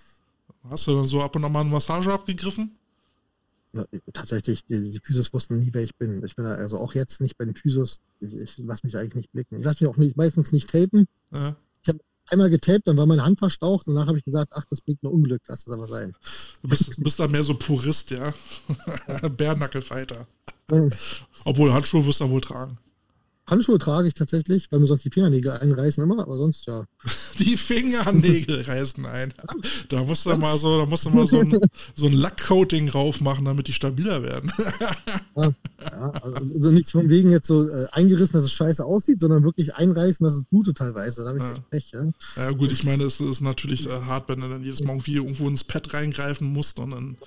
Hast du dann so ab und an mal eine Massage abgegriffen? Ja, tatsächlich, die, die Physios wussten nie, wer ich bin. Ich bin da also auch jetzt nicht bei den Physios. Ich, ich lasse mich eigentlich nicht blicken. Ich lasse mich auch nicht, meistens nicht tapen. Ja. Einmal getaped, dann war meine Hand verstaucht. Danach habe ich gesagt, ach, das bringt nur Unglück. Lass es aber sein. Du bist, bist da mehr so Purist, ja. Bärnackelfighter. Obwohl Handschuhe wirst du wohl tragen. Handschuhe trage ich tatsächlich, weil mir sonst die Fingernägel einreißen immer. Aber sonst ja. Die Fingernägel reißen ein. Da musst du mal so, da musst du mal so ein, so ein Lackcoating drauf machen, damit die stabiler werden. Ja, ja, also nicht von wegen jetzt so äh, eingerissen, dass es scheiße aussieht, sondern wirklich einreißen, dass es blutet teilweise. Da habe ich Ja. Pech. Ja. Ja gut, ich meine, es ist natürlich äh, hart, wenn du dann jedes Mal irgendwie irgendwo ins Pad reingreifen musst und dann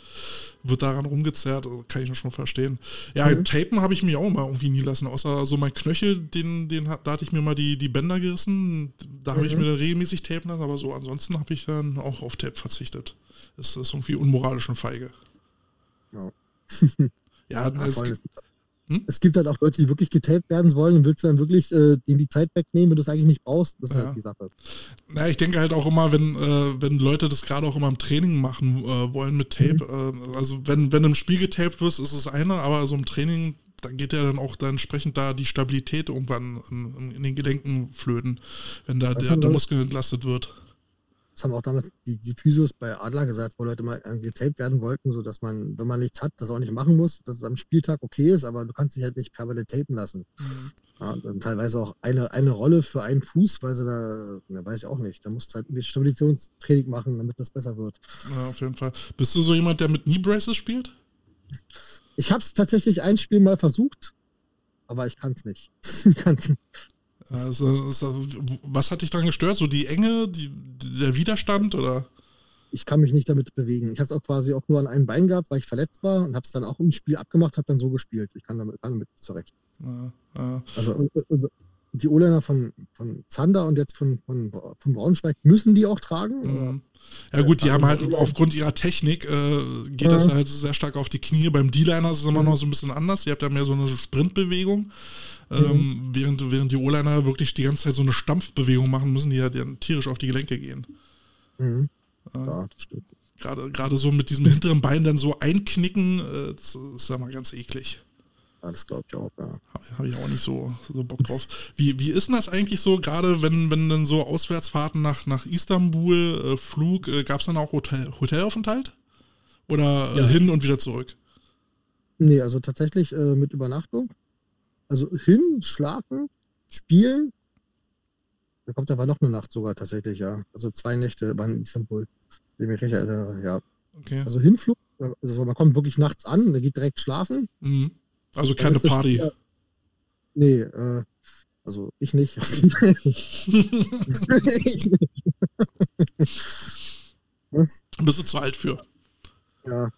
wird daran rumgezerrt. Also kann ich noch schon verstehen. Ja, Mhm. Tapen habe ich mir auch mal irgendwie nie lassen, außer so mein Knöchel, den, den hat- da hatte ich mir mal die, die Bänder gerissen. Da habe ich Mhm. mir dann regelmäßig tapen lassen, aber so ansonsten habe ich dann auch auf Tape verzichtet. Das ist irgendwie unmoralisch und feige. Ja. Ja, Ja, es, Hm? es gibt halt auch Leute, die wirklich getaped werden wollen und willst du dann wirklich äh, denen die Zeit wegnehmen, wenn du es eigentlich nicht brauchst. Das ist Ja. halt die Sache. Na, ich denke halt auch immer, wenn, äh, wenn Leute das gerade auch immer im Training machen äh, wollen mit Tape, äh, also wenn, wenn im Spiel getaped wirst, ist es eine, aber so im Training, da geht ja dann auch dann entsprechend da die Stabilität irgendwann in, in den Gelenken flöten, wenn da Das der, der Muskel entlastet wird. Das haben auch damals die, die Physios bei Adler gesagt, wo Leute mal getaped werden wollten, so dass man, wenn man nichts hat, das auch nicht machen muss, dass es am Spieltag okay ist, aber du kannst dich halt nicht permanent tapen lassen. Ja, und teilweise auch eine, eine Rolle für einen Fuß, weil sie da, na, weiß ich auch nicht, da musst du halt irgendwie Stabilisationstraining machen, damit das besser wird. Ja, auf jeden Fall. Bist du so jemand, der mit Knee Braces spielt? Ich habe es tatsächlich ein Spiel mal versucht, aber ich kann es nicht. Also, was hat dich daran gestört? So die Enge, die, der Widerstand oder? ich kann mich nicht damit bewegen. Ich habe es auch quasi auch nur an einem Bein gehabt, weil ich verletzt war und habe es dann auch im Spiel abgemacht, habe dann so gespielt. Ich kann damit, kann damit zurecht. Ja, ja. Also, also die O-Liner von, von Zander und jetzt von, von, von Braunschweig müssen die auch tragen. Mhm. Ja gut, die Äh, haben halt also- aufgrund ihrer Technik, äh, geht das halt sehr stark auf die Knie. Beim D-Liner ist es immer noch so ein bisschen anders. Ihr habt ja mehr so eine Sprintbewegung. Ähm, während, während die O-Liner wirklich die ganze Zeit so eine Stampfbewegung machen müssen, die ja dann tierisch auf die Gelenke gehen. Mhm. Ja, das stimmt. Gerade, gerade so mit diesem hinteren Bein dann so einknicken, äh, das ist ja mal ganz eklig. Ja, das glaube ich auch, ja. Habe ich auch nicht so, so Bock drauf. Wie, wie ist denn das eigentlich so, gerade wenn, wenn dann so Auswärtsfahrten nach, nach Istanbul, äh, Flug, äh, gab es dann auch Hotel, Hotelaufenthalt? Oder äh, Ja. hin und wieder zurück? Nee, also tatsächlich äh, mit Übernachtung. Also hin, schlafen, spielen. Da kommt aber noch eine Nacht sogar tatsächlich, ja. Also zwei Nächte waren in Istanbul. Wenn ich mich recht erinnere, ja. Okay. Also Hinflug, also man kommt wirklich nachts an, da geht direkt schlafen. Mhm. Also Dann keine Party. Spiel- Nee, äh, also ich nicht. ich nicht. Bist du zu alt für? Ja.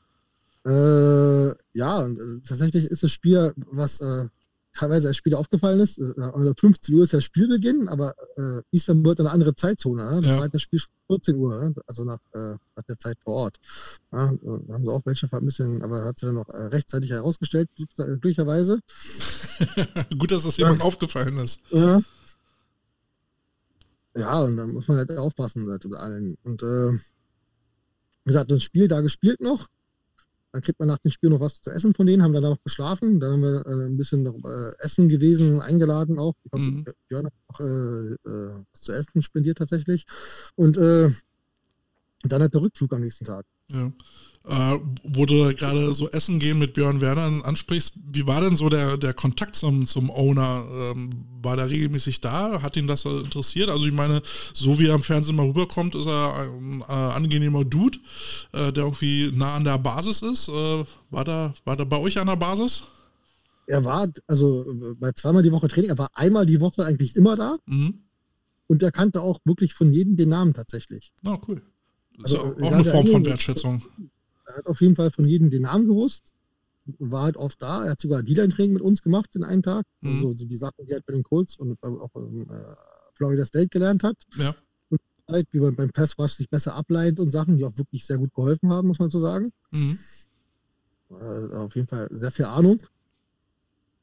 Äh, ja, äh, tatsächlich ist das Spiel, was äh, teilweise als Spieler aufgefallen ist, äh, um 15 Uhr ist ja Spielbeginn, aber äh, Istanbul hat eine andere Zeitzone. Ja? Das Ja. war halt das Spiel schon 14 Uhr, ja? also nach, äh, nach der Zeit vor Ort. Ja, da haben sie auch welche ein bisschen, aber hat sie dann noch äh, rechtzeitig herausgestellt, glück- glücklicherweise. Gut, dass das jemand aufgefallen ist. Ja. Ja, und dann muss man halt aufpassen halt, allen. Und äh, wie gesagt, das Spiel da gespielt noch. Dann kriegt man nach dem Spiel noch was zu essen von denen, haben dann noch geschlafen. Dann haben wir äh, ein bisschen noch, äh, Essen gewesen, eingeladen auch. Ich glaub, Mhm. Björn hat auch äh, äh, was zu essen spendiert tatsächlich. Und äh, dann hat der Rückflug am nächsten Tag. Ja. Äh, wo du gerade so essen gehen mit Björn Werner ansprichst, wie war denn so der, der Kontakt zum, zum Owner? Ähm, war der regelmäßig da? Hat ihn das äh, interessiert? Also ich meine, so wie er im Fernsehen mal rüberkommt, ist er ein äh, angenehmer Dude, äh, der irgendwie nah an der Basis ist. Äh, war, da, war da bei euch an der Basis? Er war, also äh, bei zweimal die Woche Training, er war einmal die Woche eigentlich immer da Mhm. und er kannte auch wirklich von jedem den Namen tatsächlich. Na, cool. Das Also, auch eine Form von Wertschätzung. Er hat auf jeden Fall von jedem den Namen gewusst. War halt oft da. Er hat sogar D-Line-Training mit uns gemacht in einem Tag. Mhm. Also die, Sachen, die er halt bei den Colts und auch in äh, Florida State gelernt hat. Ja. Äh, gezeigt, wie man beim Pass Rush sich besser ableitet und Sachen, die auch wirklich sehr gut geholfen haben, muss man so sagen. Mhm. Äh, auf jeden Fall sehr viel Ahnung.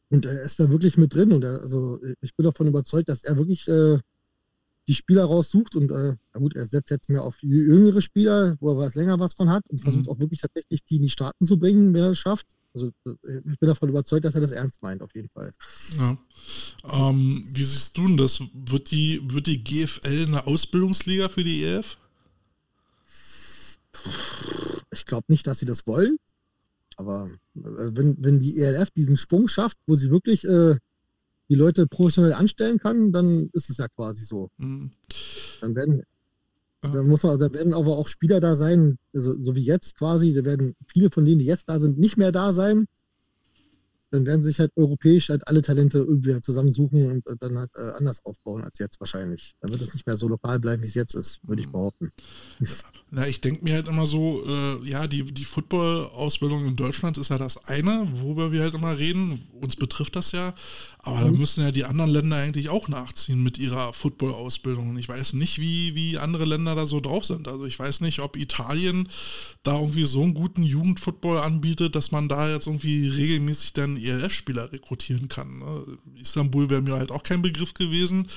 Und er ist da wirklich mit drin und er, also ich bin davon überzeugt, dass er wirklich äh, die Spieler raussucht und äh, na gut, er setzt jetzt mehr auf jüngere Spieler, wo er was länger was von hat und versucht Mhm. auch wirklich tatsächlich die in die Staaten zu bringen, wenn er es schafft. Also äh, ich bin davon überzeugt, dass er das ernst meint, auf jeden Fall. Ja. Ähm, wie siehst du denn das? Wird die, wird die GFL eine Ausbildungsliga für die EF? Ich glaube nicht, dass sie das wollen. Aber äh, wenn, wenn die ELF diesen Sprung schafft, wo sie wirklich äh, die Leute professionell anstellen kann, dann ist es ja quasi so. Mhm. Dann werden, Ja. dann muss man, da werden aber auch Spieler da sein, also, so wie jetzt quasi, da werden viele von denen, die jetzt da sind, nicht mehr da sein. Dann werden sich halt europäisch halt alle Talente irgendwie halt zusammensuchen und äh, dann halt äh, anders aufbauen als jetzt wahrscheinlich. Dann wird es nicht mehr so lokal bleiben, wie es jetzt ist, würde ich behaupten. Na, ich denke mir halt immer so, äh, ja, die, die Football-Ausbildung in Deutschland ist ja das eine, worüber wir halt immer reden. Uns betrifft das ja. Aber da müssen ja die anderen Länder eigentlich auch nachziehen mit ihrer Football-Ausbildung. Und ich weiß nicht, wie, wie andere Länder da so drauf sind. Also ich weiß nicht, ob Italien da irgendwie so einen guten Jugendfootball anbietet, dass man da jetzt irgendwie regelmäßig dann ELF-Spieler rekrutieren kann. Ne? Istanbul wäre mir halt auch kein Begriff gewesen.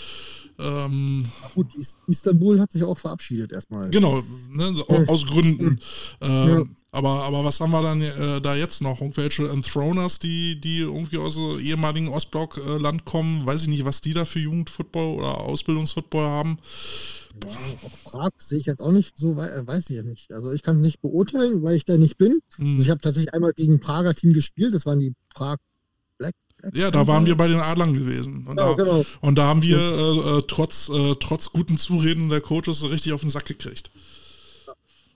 Ähm, Gut, Is- Istanbul hat sich auch verabschiedet erstmal. Genau, ne, aus, Gründen. Ähm, Ja. Aber, aber was haben wir dann äh, da jetzt noch? Irgendwelche Enthroners, die, die irgendwie aus dem ehemaligen Ostblock-Land kommen? Weiß ich nicht, was die da für Jugendfootball oder Ausbildungsfootball haben. Ja, auch Prag sehe ich jetzt auch nicht so, äh, weiß ich ja nicht. Also ich kann es nicht beurteilen, weil ich da nicht bin. Hm. Also ich habe tatsächlich einmal gegen ein Prager Team gespielt, das waren die Prag Black. Ja, da waren wir bei den Adlern gewesen. Und, Genau, da, genau. und da haben wir äh, äh, trotz, äh, trotz guten Zureden der Coaches richtig auf den Sack gekriegt.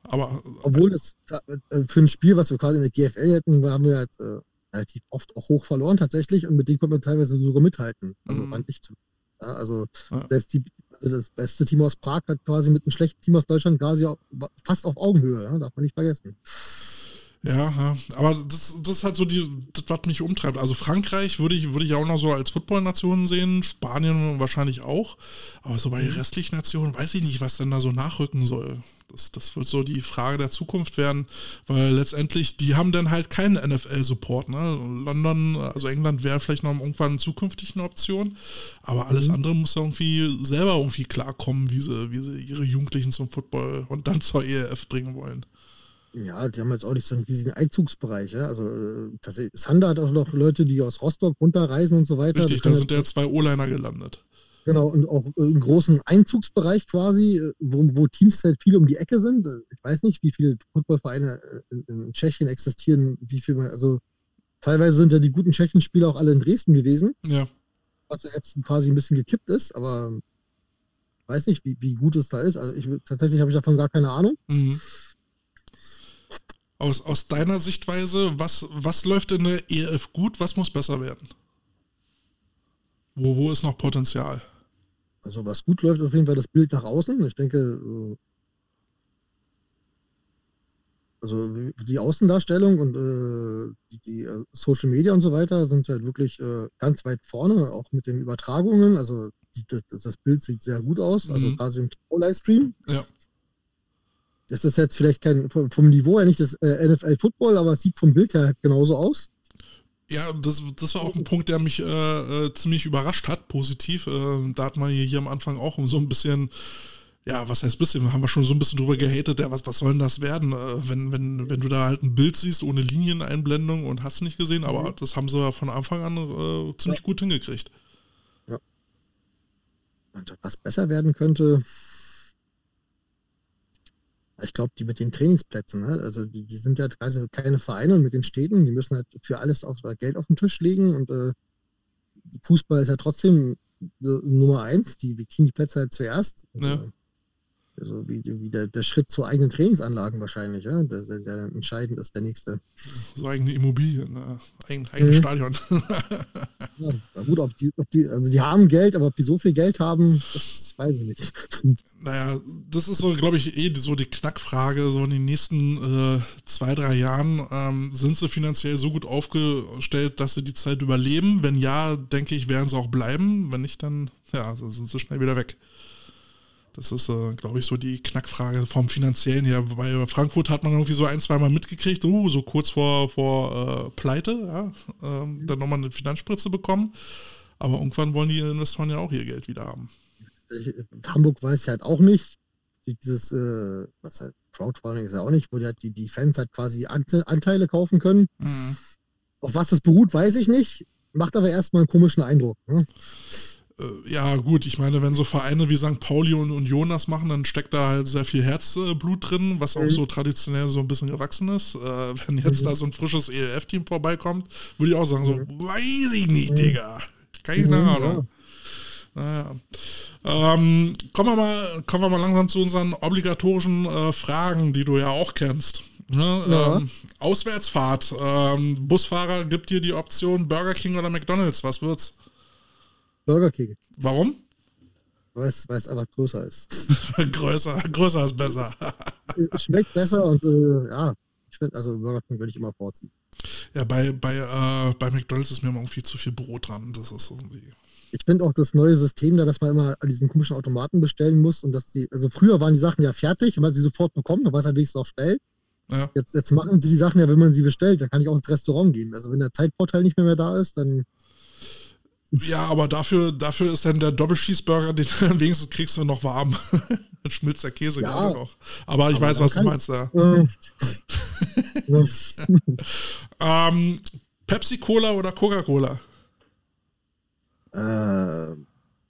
Aber Obwohl es äh, für ein Spiel, was wir quasi in der GFL hätten, haben wir halt äh, relativ oft auch hoch verloren tatsächlich und mit denen konnte man teilweise sogar mithalten. Also Mhm. fand ich zu. Ja, also Ja. selbst die, also das beste Team aus Prag hat quasi mit einem schlechten Team aus Deutschland quasi auf, fast auf Augenhöhe, ja, darf man nicht vergessen. Ja, aber das, das ist halt so die, das, was mich umtreibt. Also Frankreich würde ich, würde ich auch noch so als Football-Nation sehen, Spanien wahrscheinlich auch. Aber so bei den restlichen Nationen weiß ich nicht, was denn da so nachrücken soll. Das, das wird so die Frage der Zukunft werden, weil letztendlich, die haben dann halt keinen NFL-Support. Ne? London, also England wäre vielleicht noch irgendwann zukünftig eine Option, aber alles andere muss ja irgendwie selber irgendwie klarkommen, wie sie, wie sie ihre Jugendlichen zum Football und dann zur ELF bringen wollen. Ja, die haben jetzt auch nicht so einen riesigen Einzugsbereich. Ja? Also äh, tatsächlich, Sander hat auch noch Leute, die aus Rostock runterreisen und so weiter. Richtig, da sind ja zwei O-Liner gelandet. Genau, und auch einen großen Einzugsbereich quasi, äh, wo, wo Teams halt viel um die Ecke sind. Äh, Ich weiß nicht, wie viele Footballvereine in, in Tschechien existieren, wie viel man, also teilweise sind ja die guten Tschechenspieler auch alle in Dresden gewesen, Ja. was ja jetzt quasi ein bisschen gekippt ist, aber weiß nicht, wie, wie gut es da ist. Also ich tatsächlich habe ich davon gar keine Ahnung. Mhm. Aus, aus deiner Sichtweise, was, was läuft in der ELF gut, was muss besser werden? Wo, wo ist noch Potenzial? Also was gut läuft, auf jeden Fall das Bild nach außen. Ich denke, äh, also die Außendarstellung und äh, die, die äh, Social Media und so weiter sind halt wirklich äh, ganz weit vorne, auch mit den Übertragungen. Also die, das, das Bild sieht sehr gut aus, also Mhm. quasi im TV-Livestream. Ja. Das ist jetzt vielleicht kein vom Niveau her nicht das äh, NFL Football, aber es sieht vom Bild her genauso aus. Ja, das, das war auch ein Punkt, der mich äh, äh, ziemlich überrascht hat, positiv. Äh, da hat man hier, hier am Anfang auch so ein bisschen, ja, was heißt bisschen, haben wir schon so ein bisschen drüber gehatet, ja, was, was soll denn das werden, äh, wenn, wenn, wenn du da halt ein Bild siehst ohne Linieneinblendung und hast nicht gesehen, aber das haben sie ja von Anfang an äh, ziemlich gut hingekriegt. Und was besser werden könnte, ich glaube, die mit den Trainingsplätzen, ne? also die, die sind ja quasi keine Vereine und mit den Städten, die müssen halt für alles auf, Geld auf den Tisch legen und äh, Fußball ist ja trotzdem äh, Nummer eins, die, die kriegen die Plätze halt zuerst. Und, Ja. äh, Also wie, wie der, der Schritt zu eigenen Trainingsanlagen wahrscheinlich, ja? der, der, der entscheidend ist, der nächste. So eigene Immobilien, äh, eigen, eigenes Mhm. Stadion. Ja, na gut, ob die, ob die, also die haben Geld, aber ob die so viel Geld haben, das weiß ich nicht. Naja, das ist so, glaube ich, eh so die Knackfrage. So in den nächsten äh, zwei, drei Jahren ähm, sind sie finanziell so gut aufgestellt, dass sie die Zeit überleben. Wenn ja, denke ich, werden sie auch bleiben. Wenn nicht, dann ja, sind sie schnell wieder weg. Das ist, äh, glaube ich, so die Knackfrage vom Finanziellen her. Bei Frankfurt hat man irgendwie so ein, zweimal mitgekriegt, uh, so kurz vor, vor äh, Pleite, ja, ähm, dann nochmal eine Finanzspritze bekommen. Aber irgendwann wollen die Investoren ja auch ihr Geld wieder haben. Ich, Hamburg weiß ich halt auch nicht. Dieses, äh, was halt Crowdfunding ist ja auch nicht, wo die, halt die, die Fans halt quasi Ante, Anteile kaufen können. Mhm. Auf was das beruht, weiß ich nicht. Macht aber erstmal einen komischen Eindruck. Ne? Äh, ja, gut, ich meine, wenn so Vereine wie St. Pauli und, und Jonas machen, dann steckt da halt sehr viel Herzblut drin, was auch mhm. so traditionell so ein bisschen gewachsen ist. Äh, wenn jetzt mhm. da so ein frisches ELF-Team vorbeikommt, würde ich auch sagen, so, mhm. weiß ich nicht. Digga. Keine Ahnung. Naja. Ähm, kommen, wir mal, kommen wir mal langsam zu unseren obligatorischen äh, Fragen, die du ja auch kennst. Ne? Ja. Ähm, Auswärtsfahrt. Ähm, Busfahrer gibt dir die Option Burger King oder McDonalds. Was wird's? Burger King. Warum? Weil es einfach größer ist. größer, größer ist besser. Schmeckt besser und äh, ja, ich finde, also Burger King würde ich immer vorziehen. Ja, bei, bei, äh, bei McDonalds ist mir immer irgendwie zu viel Brot dran. Das ist irgendwie. Ich finde auch das neue System da, dass man immer an diesen komischen Automaten bestellen muss und dass die, also früher waren die Sachen ja fertig, man hat sie sofort bekommen, da war es halt wenigstens auch schnell. Ja. Jetzt, jetzt machen sie die Sachen ja, wenn man sie bestellt, dann kann ich auch ins Restaurant gehen. Also wenn der Zeitvorteil nicht mehr, mehr da ist, dann ja, aber dafür, dafür ist dann der Doppelschießburger, den wenigstens kriegst du noch warm. dann schmilzt der Käse ja, gerade noch. Aber ich aber weiß, was du meinst da. ähm, Pepsi Cola oder Coca-Cola? Äh,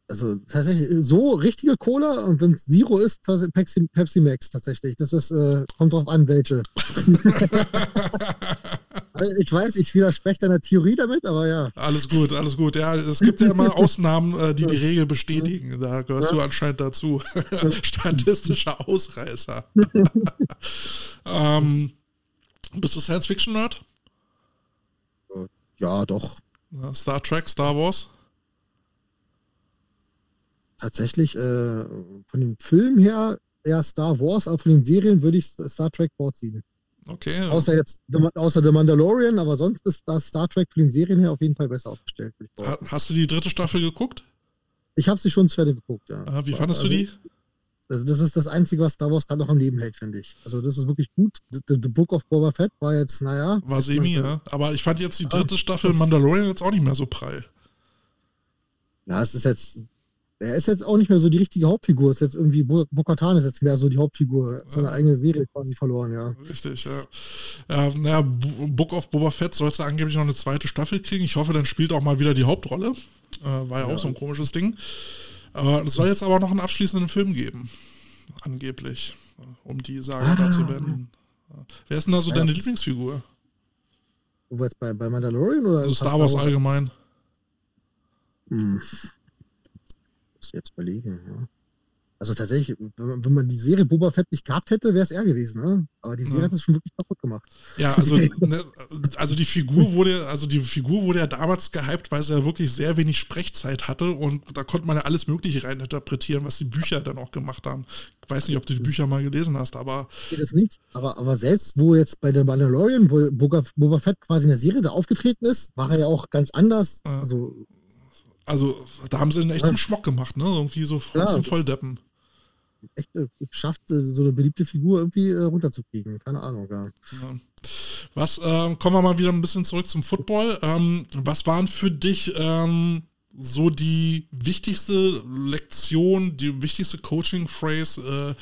also tatsächlich so richtige Cola und wenn es Zero ist, Pepsi, Pepsi Max tatsächlich. Das ist, äh, kommt drauf an, welche. ich weiß, ich widerspreche deiner Theorie damit, aber ja. Alles gut, alles gut. Ja, es gibt ja immer Ausnahmen, äh, die die Regel bestätigen. Da gehörst ja. du anscheinend dazu. Statistischer Ausreißer. ähm, bist du Science-Fiction-Nerd? Ja, doch. Star Trek, Star Wars? tatsächlich äh, von dem Film her eher Star Wars, aber von den Serien würde ich Star Trek vorziehen. Okay. Außer jetzt, außer The Mandalorian, aber sonst ist das Star Trek von den Serien her auf jeden Fall besser aufgestellt. Hast du die dritte Staffel geguckt? Ich habe sie schon zu Ende geguckt, ja. Ah, wie fandest also, du die? Also das ist das Einzige, was Star Wars gerade noch am Leben hält, finde ich. Also das ist wirklich gut. The, The, Book of Boba Fett war jetzt, naja. War semi, ja. Aber ich fand jetzt die dritte Staffel Mandalorian jetzt auch nicht mehr so prall. Ja, es ist jetzt er ist jetzt auch nicht mehr so die richtige Hauptfigur. Ist jetzt irgendwie Bokatan ist jetzt mehr so die Hauptfigur. Seine ja. eigene Serie quasi verloren, ja. Richtig, ja. Ja, naja, Book of Boba Fett soll es angeblich noch eine zweite Staffel kriegen. Ich hoffe, dann spielt auch mal wieder die Hauptrolle. Äh, war ja, ja, auch so ein komisches Ding. Äh, es soll jetzt aber noch einen abschließenden Film geben. Angeblich. Um die Saga ah. da zu beenden. Wer ist denn da so ja, deine Lieblingsfigur? Wo jetzt bei, bei Mandalorian oder? Also Star Wars allgemein. Hm jetzt überlegen. Ja. Also tatsächlich, wenn man die Serie Boba Fett nicht gehabt hätte, wäre es er gewesen, ne? Aber die Serie ja. hat es schon wirklich kaputt gemacht. Ja, also, ne, also die Figur wurde, also die Figur wurde ja damals gehypt, weil sie ja wirklich sehr wenig Sprechzeit hatte und da konnte man ja alles Mögliche reininterpretieren, was die Bücher dann auch gemacht haben. Ich weiß nicht, ob du die Bücher mal gelesen hast, aber. Nee, das nicht. Aber, aber selbst, wo jetzt bei der Mandalorian, wo Boba, Boba Fett quasi in der Serie da aufgetreten ist, war er ja auch ganz anders. Ja. Also also, da haben sie einen echten ja. Schmock gemacht, ne? Irgendwie so ja, zum Volldeppen. Echt äh, geschafft, äh, so eine beliebte Figur irgendwie äh, runterzukriegen. Keine Ahnung, ja. ja. Was, äh, kommen wir mal wieder ein bisschen zurück zum Football. Ähm, was waren für dich ähm, so die wichtigste Lektion, die wichtigste Coaching-Phrase, äh,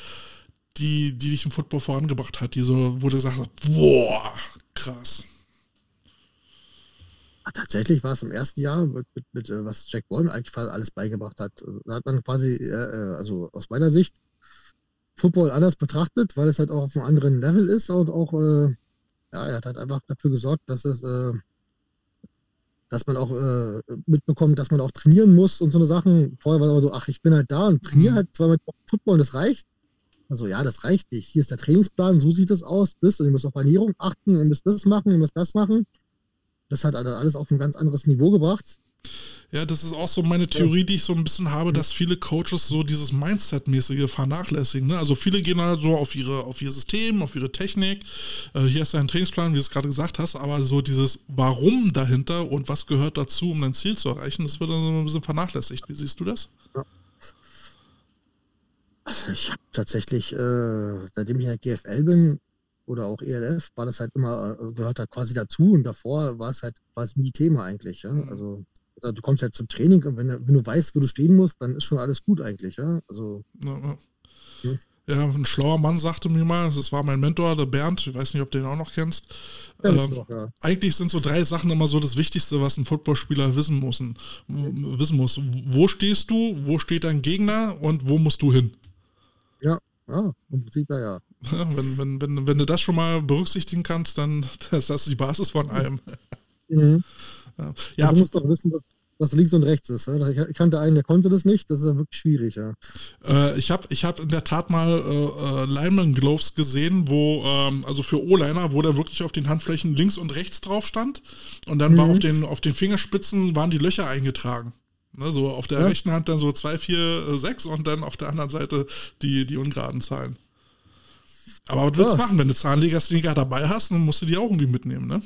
die, die dich im Football vorangebracht hat, die so, wo du gesagt hast, boah, krass. Tatsächlich war es im ersten Jahr, mit, mit, mit äh, was Jack Ball eigentlich alles beigebracht hat. Also, da hat man quasi, äh, äh, also aus meiner Sicht, Football anders betrachtet, weil es halt auch auf einem anderen Level ist und auch, äh, ja, er hat halt einfach dafür gesorgt, dass es, äh, dass man auch äh, mitbekommt, dass man auch trainieren muss und so eine Sachen. Vorher war es aber so, ach, ich bin halt da und trainiere mhm. halt zweimal Football und das reicht. Also ja, das reicht nicht. Hier ist der Trainingsplan, so sieht es aus, das und ihr müsst auf Ernährung achten, ihr müsst das machen, ihr müsst das machen. Das hat alles auf ein ganz anderes Niveau gebracht. Ja, das ist auch so meine Theorie, die ich so ein bisschen habe, dass viele Coaches so dieses Mindset-mäßige vernachlässigen. Ne? Also viele gehen halt so auf ihre, auf ihr System, auf ihre Technik. Äh, hier ist dein Trainingsplan, wie du es gerade gesagt hast, aber so dieses Warum dahinter und was gehört dazu, um dein Ziel zu erreichen, das wird dann so ein bisschen vernachlässigt. Wie siehst du das? Ja. ich habe tatsächlich, äh, seitdem ich in der GFL bin oder auch ELF, war das halt immer, äh, gehört da quasi dazu und davor war es halt quasi nie Thema eigentlich. Ja? Mhm. Also, also du kommst halt zum Training und wenn, du- wenn du weißt, wo du stehen musst, dann ist schon alles gut eigentlich. Ja? Also Ja, ja. Hm. Ja, ein schlauer Mann sagte mir mal, das war mein Mentor, der Bernd, ich weiß nicht, ob du den auch noch kennst. ähm, doch, eigentlich sind so drei Sachen immer so das Wichtigste, was ein Footballspieler wissen muss. Wissen muss. Wo stehst du, wo steht dein Gegner und wo musst du hin? ja, ja, im Prinzip ja, ja. Wenn, wenn, wenn, wenn du das schon mal berücksichtigen kannst, dann ist das die Basis von allem. Mhm. Ja, Ja, du musst doch wissen, was, was links und rechts ist. Ich, kannte einen, der konnte das nicht, das ist ja wirklich schwierig. Ja. Äh, ich habe ich hab in der Tat mal äh, äh, Lineman Gloves gesehen, wo, ähm, also für O-Liner, wo da wirklich auf den Handflächen links und rechts drauf stand. Und dann war Mhm. auf den, auf den Fingerspitzen waren die Löcher eingetragen. Ne, so auf der Ja. rechten Hand dann so 2, 4, 6 und dann auf der anderen Seite die, die ungeraden Zahlen. Aber was willst du Ja. machen, wenn du Zahnlegersneaker dabei hast, dann musst du die auch irgendwie mitnehmen, ne?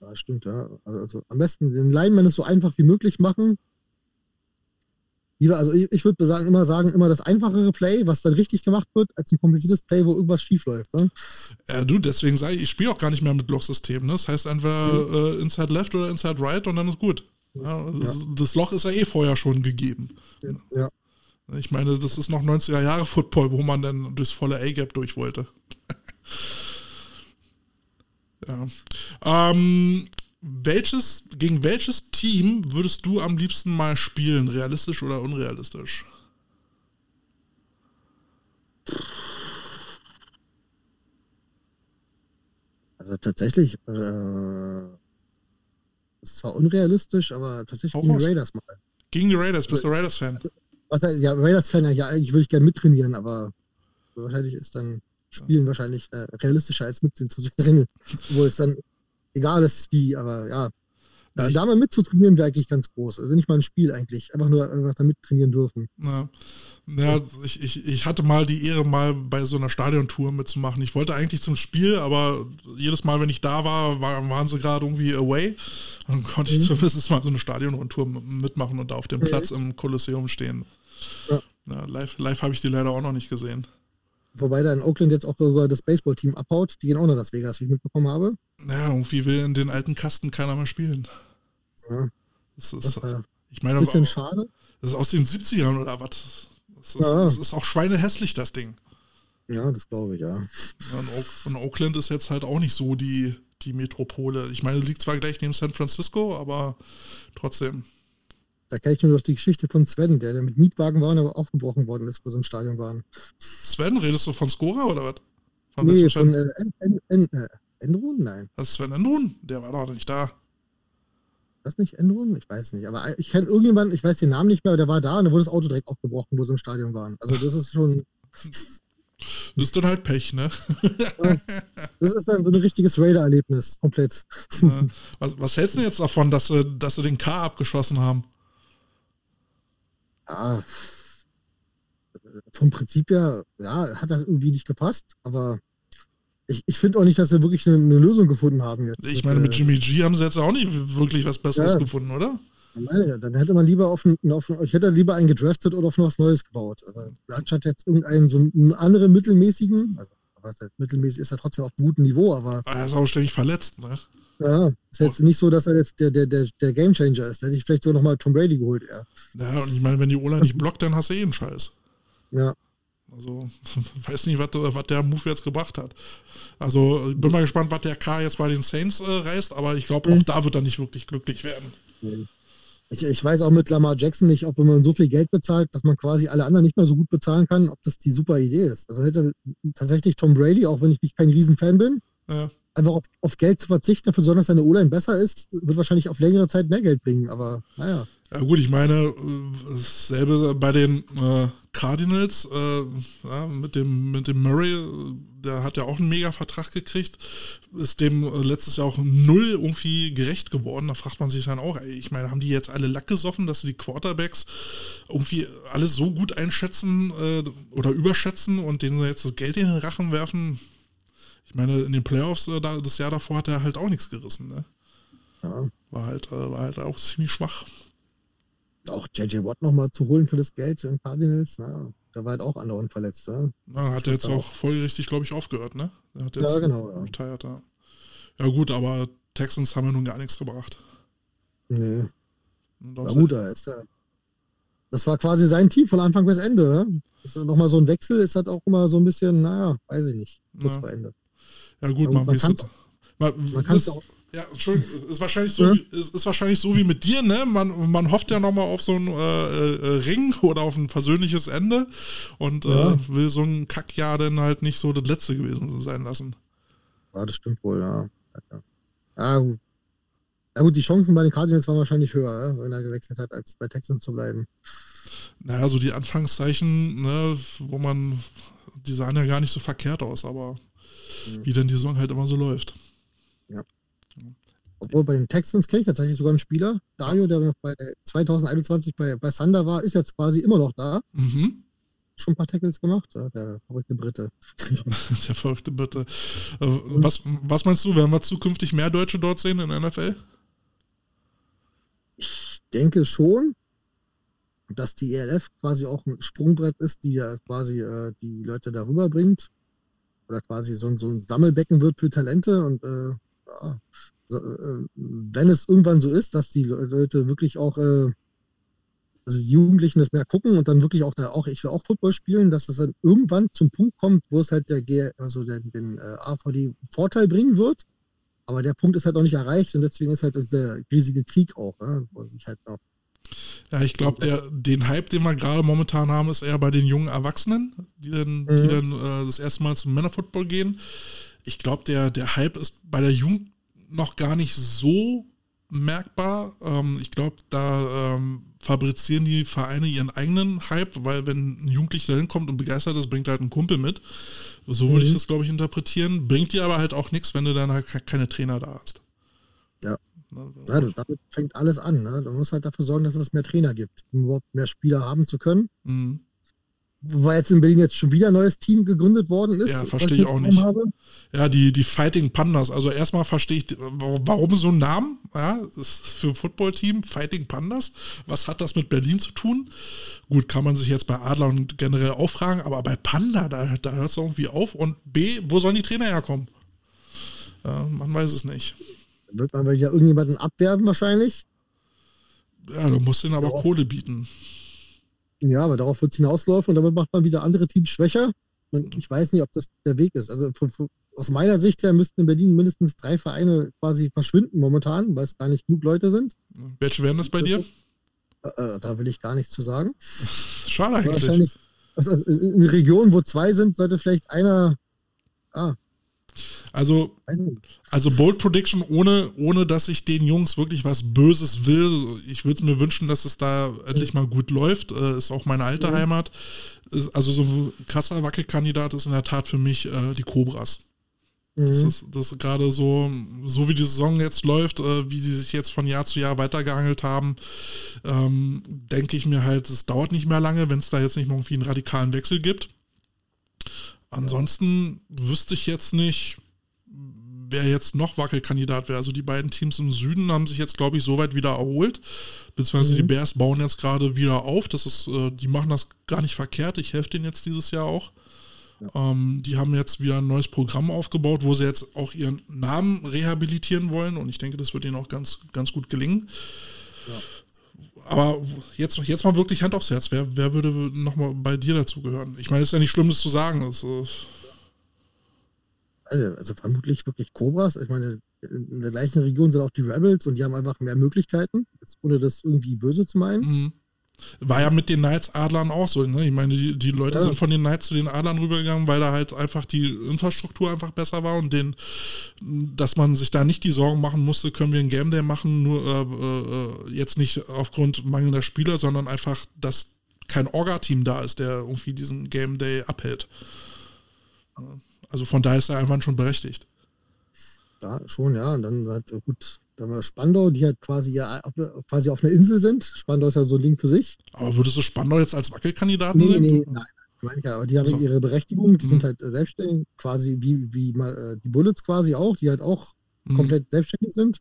Ja, stimmt, ja. Also am besten den Lineman so einfach wie möglich machen. Lieber, also ich, ich würde sagen, immer sagen, immer das einfachere Play, was dann richtig gemacht wird, als ein kompliziertes Play, wo irgendwas schief läuft. Ne? Ja, du, deswegen sage ich, ich spiele auch gar nicht mehr mit Lochsystem. Ne? Das heißt entweder Mhm. äh, Inside Left oder Inside Right und dann ist gut. Ja, das, das Loch ist ja eh vorher schon gegeben. Ja. Ich meine, das ist noch 90er Jahre Football, wo man dann durchs volle A-Gap durch wollte. ja. Ähm, welches, gegen welches Team würdest du am liebsten mal spielen? Realistisch oder unrealistisch? Also tatsächlich, äh, ist zwar unrealistisch, aber tatsächlich Hau gegen die. Raiders mal. Gegen die Raiders, bist du Raiders-Fan? Was, heißt- ja, Raiders-Fan, ja, eigentlich würde ich gerne mittrainieren, aber wahrscheinlich ist dann Spielen wahrscheinlich äh, realistischer als mit zu trainieren. Obwohl es dann egal ist wie, aber ja. Da, da mal mitzutrainieren wäre eigentlich ganz groß. Also nicht mal ein Spiel eigentlich. Einfach nur einfach da mittrainieren dürfen. Ja, ja ich, ich, ich hatte mal die Ehre, mal bei so einer Stadiontour mitzumachen. Ich wollte eigentlich zum Spiel, aber jedes Mal, wenn ich da war, war waren sie gerade irgendwie away. Dann konnte ich zumindest mal so eine Stadionrundtour mitmachen und da auf dem Mhm. Platz im Kolosseum stehen. Ja. Ja, live live habe ich die leider auch noch nicht gesehen. Wobei da in Oakland jetzt auch sogar das Baseballteam abhaut. Die gehen auch nach Las Vegas, wie ich mitbekommen habe. Ja, irgendwie will in den alten Kasten keiner mehr spielen. Ja, Das das ist, ein ich meine, bisschen das schade. ist aus den 70ern oder was? Das ist, Ja. das ist auch schweinehässlich, das Ding. Ja, das glaube ich, ja. Und Oakland ist jetzt halt auch nicht so die, die Metropole. Ich meine, liegt zwar gleich neben San Francisco, aber trotzdem. Da kenne ich nur noch die Geschichte von Sven, der, der mit Mietwagen war und aber aufgebrochen worden ist, wo sie im Stadion waren. Sven, redest du von Scora oder was? Von nee, von äh, en, en, en, äh? Nein. Das ist Sven Endrun? Der war doch nicht da. Das nicht Enrun? Ich weiß nicht. Aber ich kenne irgendjemanden, ich weiß den Namen nicht mehr, aber der war da und da wurde das Auto direkt aufgebrochen, wo sie im Stadion waren. Also das ist schon, Das ist dann halt Pech, ne? das ist dann so ein richtiges Raider-Erlebnis, komplett. Was, was hältst du denn jetzt davon, dass sie, dass sie den K abgeschossen haben? Ja, vom Prinzip her, ja, hat das irgendwie nicht gepasst, aber ich, ich finde auch nicht, dass sie wirklich eine, eine Lösung gefunden haben jetzt. Ich meine, mit äh, Jimmy G haben sie jetzt auch nicht wirklich was Besseres Ja. gefunden, oder? Meine, dann hätte man lieber auf, ein, auf ein, ich hätte lieber einen gedraftet oder auf was Neues gebaut. Also, anstatt jetzt irgendeinen so einen anderen mittelmäßigen, also was heißt, mittelmäßig ist er trotzdem auf gutem Niveau, aber Ah, Er ist auch ständig verletzt, ne? Ja, ist jetzt nicht so, dass er jetzt der, der, der, der Gamechanger ist. Da hätte ich vielleicht so nochmal Tom Brady geholt, ja. Ja, und ich meine, wenn die Ola nicht blockt, dann hast du eh einen Scheiß. Ja, Also, weiß nicht, was, was der Move jetzt gebracht hat. Also, ich bin mal gespannt, was der K jetzt bei den Saints äh, reißt, aber ich glaube, auch Mhm. da wird er nicht wirklich glücklich werden. ich, ich weiß auch mit Lamar Jackson nicht, ob wenn man so viel Geld bezahlt, dass man quasi alle anderen nicht mehr so gut bezahlen kann, ob das die super Idee ist. Also hätte tatsächlich Tom Brady, auch wenn ich nicht kein Riesenfan bin, Ja, einfach auf, auf Geld zu verzichten, dafür sondern dass seine O-Line besser ist, wird wahrscheinlich auf längere Zeit mehr Geld bringen. Aber naja. ja gut, ich meine, äh, dasselbe bei den äh, Cardinals äh, ja, mit, dem, mit dem Murray, der hat ja auch einen Mega-Vertrag gekriegt, ist dem äh, letztes Jahr auch null irgendwie gerecht geworden. Da fragt man sich dann auch, ey, ich meine, haben die jetzt alle Lack gesoffen, dass die Quarterbacks irgendwie alles so gut einschätzen äh, oder überschätzen und denen jetzt das Geld in den Rachen werfen? Ich meine, in den Playoffs äh, da, das Jahr davor hat er halt auch nichts gerissen, ne? Ja. War halt, äh, war halt auch ziemlich schwach. Auch JJ Watt nochmal zu holen für das Geld in Cardinals, naja. der war halt auch andauernd verletzt. Ja, Na, hat er jetzt auch folgerichtig, glaube ich, aufgehört, ne? Der hat jetzt ja genau. Ja. retired, ja. Ja gut, aber Texans haben ja nun gar nichts gebracht. Nee. Na auch- gut, da ist er. Das war quasi sein Team von Anfang bis Ende. Das ist nochmal so ein Wechsel, ist halt auch immer so ein bisschen, naja, weiß ich nicht, kurz Ja. vor Ende. Ja gut, Ja, man, man kann es auch. Ja, Entschuldigung, ist wahrscheinlich so, Ja. wie, ist, ist wahrscheinlich so wie mit dir, ne? Man, man hofft ja nochmal auf so einen äh, äh, Ring oder auf ein versöhnliches Ende und Ja. äh, will so ein Kackjahr dann halt nicht so das letzte gewesen sein lassen. Ja, das stimmt wohl, ja. Ja, ja gut. Ja gut, die Chancen bei den Cardinals waren wahrscheinlich höher, wenn er gewechselt hat, als bei Texans zu bleiben. Naja, so die Anfangszeichen, ne, wo man, die sahen ja gar nicht so verkehrt aus, aber Mhm. wie denn die Saison halt immer so läuft. Obwohl bei den Texans kenne ich tatsächlich sogar einen Spieler, Dario, der noch bei 2021 bei, bei Thunder war, ist jetzt quasi immer noch da. Mhm. Schon ein paar Tackles gemacht, ja, der verrückte Brite. Der verrückte Bitte. Äh, Was, was meinst du, werden wir zukünftig mehr Deutsche dort sehen in der NFL? Ich denke schon, dass die ELF quasi auch ein Sprungbrett ist, die ja quasi äh, die Leute darüber bringt. Oder quasi so, ein- so ein Sammelbecken wird für Talente. Und äh, ja, so, äh, wenn es irgendwann so ist, dass die Le- Leute wirklich auch, äh, also die Jugendlichen das mehr gucken und dann wirklich auch, da auch ich will auch Football spielen, dass es dann irgendwann zum Punkt kommt, wo es halt der G, also den, den äh, AVD Vorteil bringen wird. Aber der Punkt ist halt noch nicht erreicht und deswegen ist halt der riesige Krieg auch, ne? wo sich halt noch Ja, ich glaube, der den Hype, den wir gerade momentan haben, ist eher bei den jungen Erwachsenen, die dann, die Mhm. dann äh, das erste Mal zum Männerfootball gehen. Ich glaube, der, der Hype ist bei der Jugend noch gar nicht so merkbar. Ähm, ich glaube, da ähm, fabrizieren die Vereine ihren eigenen Hype, weil wenn ein Jugendlicher hinkommt und begeistert ist, bringt er halt einen Kumpel mit. So würde ich Mhm. das, glaube ich, interpretieren. Bringt dir aber halt auch nichts, wenn du dann halt ke- keine Trainer da hast. Ja. Ne? Ja, damit fängt alles an. Ne? Du musst halt dafür sorgen, dass es mehr Trainer gibt, um überhaupt mehr Spieler haben zu können. Mhm. Wobei jetzt in Berlin jetzt schon wieder ein neues Team gegründet worden ist. Ja, verstehe ich auch mitbekommen nicht. Habe. Ja, die, die Fighting Pandas. Also erstmal verstehe ich, warum so ein Namen? Ja, ist für ein Footballteam Fighting Pandas. Was hat das mit Berlin zu tun? Gut, kann man sich jetzt bei Adler und generell auch fragen, aber bei Panda, da, da hört es irgendwie auf. Und B, wo sollen die Trainer herkommen? Ja, man weiß es nicht. Wird man wieder irgendjemanden abwerben wahrscheinlich. Ja, du musst denen aber Ja. Kohle bieten. Ja, aber darauf wird es hinauslaufen und damit macht man wieder andere Teams schwächer. Ich weiß nicht, ob das der Weg ist. Also von, von, aus meiner Sicht her müssten in Berlin mindestens drei Vereine quasi verschwinden momentan, weil es gar nicht genug Leute sind. Welche wären das bei dir? Äh, äh, da will ich gar nichts zu sagen. Schade eigentlich. Wahrscheinlich, also in in Regionen, wo zwei sind, sollte vielleicht einer, ah, Also. Also Bold Prediction, ohne, ohne dass ich den Jungs wirklich was Böses will. Ich würde mir wünschen, dass es da endlich mal gut läuft. Äh, ist auch meine alte Mhm. Heimat. Ist, also so ein krasser Wackelkandidat ist in der Tat für mich äh, die Cobras. Das Mhm. ist, das gerade so, so wie die Saison jetzt läuft, äh, wie sie sich jetzt von Jahr zu Jahr weitergehangelt haben, ähm, denke ich mir halt, es dauert nicht mehr lange, wenn es da jetzt nicht mal irgendwie einen radikalen Wechsel gibt. Ansonsten wüsste ich jetzt nicht, wer jetzt noch Wackelkandidat wäre. Also die beiden Teams im Süden haben sich jetzt, glaube ich, soweit wieder erholt. Beziehungsweise Mhm. die Bears bauen jetzt gerade wieder auf. Das ist, äh, die machen das gar nicht verkehrt. Ich helfe denen jetzt dieses Jahr auch. Ähm, die haben jetzt wieder ein neues Programm aufgebaut, wo sie jetzt auch ihren Namen rehabilitieren wollen. Und ich denke, das wird ihnen auch ganz, ganz gut gelingen. Aber jetzt, jetzt mal wirklich Hand aufs Herz. Wer, wer würde nochmal bei dir dazugehören? Ich meine, es ist ja nicht schlimm, das zu sagen. Das, äh, Also, also vermutlich wirklich Cobras. Ich meine, in der gleichen Region sind auch die Rebels und die haben einfach mehr Möglichkeiten, ohne das irgendwie böse zu meinen. Mhm. War ja mit den Knights Adlern auch so. Ne? Ich meine, die, die Leute Ja. sind von den Knights zu den Adlern rübergegangen, weil da halt einfach die Infrastruktur einfach besser war und den, dass man sich da nicht die Sorgen machen musste, können wir ein Game Day machen, nur äh, äh, jetzt nicht aufgrund mangelnder Spieler, sondern einfach, dass kein Orga-Team da ist, der irgendwie diesen Game Day abhält. Also von daher ist der Einwand schon berechtigt. Ja, schon, ja. Und dann halt, äh, gut, dann war Spandau, die halt quasi ja auf, quasi auf einer Insel sind. Spandau ist ja so ein Ding für sich. Aber würdest du Spandau jetzt als Wackelkandidaten Nee, sehen? nee, nein. Ich meine, ja, aber die haben So. ihre Berechtigung, die Mhm. sind halt äh, selbstständig, quasi wie, wie mal, äh, die Bullets quasi auch, die halt auch Mhm. komplett selbstständig sind.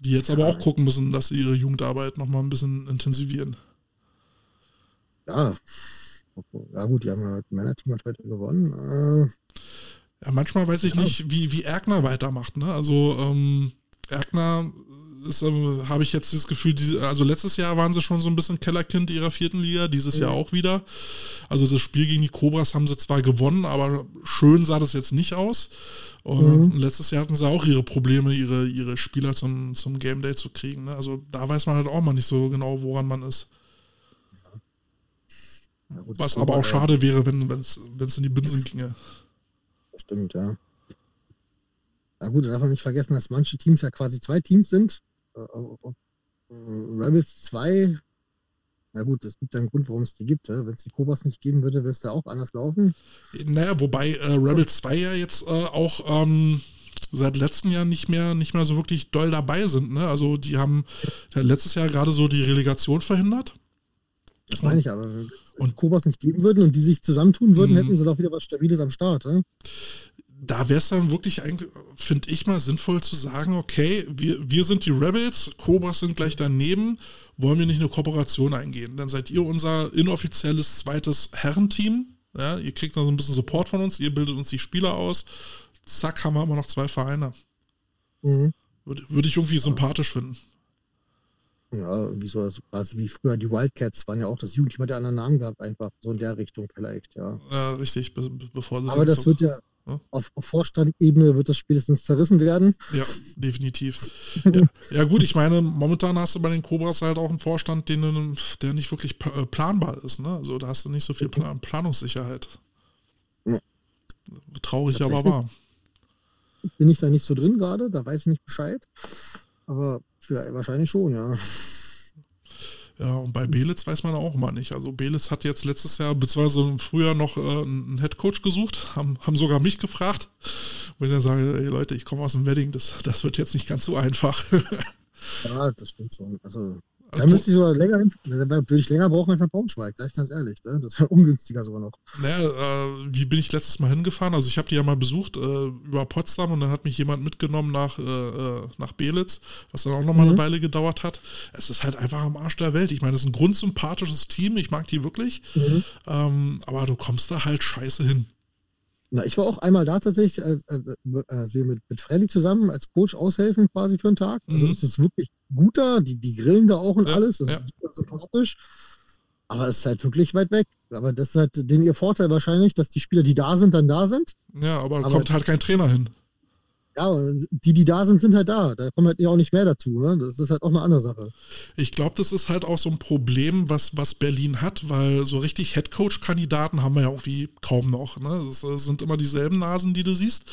Die jetzt aber Ja. auch gucken müssen, dass sie ihre Jugendarbeit nochmal ein bisschen intensivieren. Ja. Ja gut, die haben ja Männerteam hat heute gewonnen. Äh, ja, manchmal weiß ich Ja. nicht, wie, wie Erkner weitermacht. Ne? Also ähm, Erkner ähm, habe ich jetzt das Gefühl, die, also letztes Jahr waren sie schon so ein bisschen Kellerkind ihrer vierten Liga, dieses Jahr auch wieder. Also das Spiel gegen die Cobras haben sie zwar gewonnen, aber schön sah das jetzt nicht aus. Und Mhm. letztes Jahr hatten sie auch ihre Probleme, ihre, ihre Spieler zum, zum Game Day zu kriegen. Ne? Also da weiß man halt auch mal nicht so genau, woran man ist. Gut, Was aber auch äh, schade wäre, wenn es in die Binsen ginge. Das stimmt, ja. Na gut, da darf man nicht vergessen, dass manche Teams ja quasi zwei Teams sind. Äh, äh, Rebels 2, na gut, es gibt ja einen Grund, warum es die gibt. Wenn es die Cobras nicht geben würde, würde es da auch anders laufen. Naja, wobei äh, Rebel 2 ja jetzt äh, auch ähm, seit letztem Jahr nicht mehr, nicht mehr so wirklich doll dabei sind. Ne? Also die haben ja, letztes Jahr gerade so die Relegation verhindert. Das meine ich aber. Wenn Und- Cobras nicht geben würden und die sich zusammentun würden, Mhm. hätten sie doch wieder was Stabiles am Start. Ja? Da wäre es dann wirklich eigentlich, finde ich mal, sinnvoll zu sagen, okay, wir, wir sind die Rebels, Cobras sind gleich daneben, wollen wir nicht eine Kooperation eingehen? Dann seid ihr unser inoffizielles zweites Herrenteam. Ja, ihr kriegt dann so ein bisschen Support von uns, ihr bildet uns die Spieler aus. Zack, haben wir immer noch zwei Vereine. Mhm. Würde, würde ich irgendwie sympathisch finden. Ja, wie so also quasi wie früher die Wildcats waren ja auch das Jugendteam, hat ja anderen Namen gehabt, einfach so in der Richtung vielleicht, ja. Ja, richtig, be be- bevor sie Aber das wird ja Ja. auf, auf Vorstandebene wird das spätestens zerrissen werden. Ja, definitiv. Ja, ja, gut, ich meine, momentan hast du bei den Cobras halt auch einen Vorstand, den, der nicht wirklich äh, planbar ist. Ne? Also da hast du nicht so viel Pla Planungssicherheit. Ja. Traurig, aber wahr. Bin ich da nicht so drin gerade, da weiß ich nicht Bescheid. Aber für, wahrscheinlich schon, ja. Ja, und bei Belitz weiß man auch mal nicht. Also Belitz hat jetzt letztes Jahr, beziehungsweise im Frühjahr noch äh, einen Headcoach gesucht, haben, haben sogar mich gefragt. Wenn er sage, ey Leute, ich komme aus dem Wedding, das, das wird jetzt nicht ganz so einfach. Ja, das stimmt schon. Also, da müsste ich sogar länger würde ich länger brauchen als nach Braunschweig, sag ich ganz ehrlich. Ne? Das wäre ungünstiger sogar noch. Naja, äh, wie bin ich letztes Mal hingefahren? Also ich habe die ja mal besucht äh, über Potsdam und dann hat mich jemand mitgenommen nach, äh, äh, nach Belitz, was dann auch nochmal Mhm. eine Weile gedauert hat. Es ist halt einfach am Arsch der Welt. Ich meine, es ist ein grundsympathisches Team, ich mag die wirklich, Mhm. ähm, aber du kommst da halt scheiße hin. Na, ich war auch einmal da tatsächlich, äh, äh, wir mit, mit Freddy zusammen als Coach aushelfen quasi für einen Tag. Also Mhm. es ist wirklich gut da, die, die grillen da auch und Ja, alles, das ja. ist super sympathisch. Aber es ist halt wirklich weit weg. Aber das ist halt den ihr Vorteil wahrscheinlich, dass die Spieler, die da sind, dann da sind. Ja, aber, Aber- kommt halt kein Trainer hin. Ja, die, die da sind, sind halt da. Da kommen halt ja auch nicht mehr dazu. Ne? Das ist halt auch eine andere Sache. Ich glaube, das ist halt auch so ein Problem, was, was Berlin hat, weil so richtig Headcoach-Kandidaten haben wir ja irgendwie kaum noch. Ne? Das äh, sind immer dieselben Nasen, die du siehst.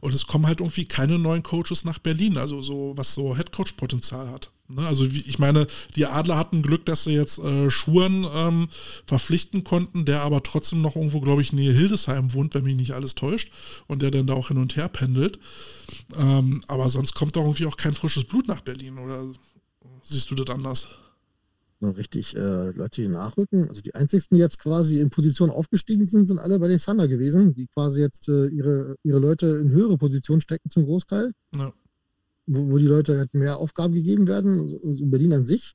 Und es kommen halt irgendwie keine neuen Coaches nach Berlin, also so, was so Headcoach-Potenzial hat. Ne? Also wie, ich meine, die Adler hatten Glück, dass sie jetzt äh, Schuren ähm, verpflichten konnten, der aber trotzdem noch irgendwo, glaube ich, nähe Hildesheim wohnt, wenn mich nicht alles täuscht. Und der dann da auch hin und her pendelt. Ähm, aber sonst kommt doch irgendwie auch kein frisches Blut nach Berlin, oder siehst du das anders? So richtig äh, Leute, die nachrücken. Also die einzigsten, die jetzt quasi in Position aufgestiegen sind, sind alle bei den Thunder gewesen, die quasi jetzt äh, ihre, ihre Leute in höhere Positionen stecken zum Großteil, Ja. Wo, wo die Leute halt mehr Aufgaben gegeben werden, so, Berlin an sich.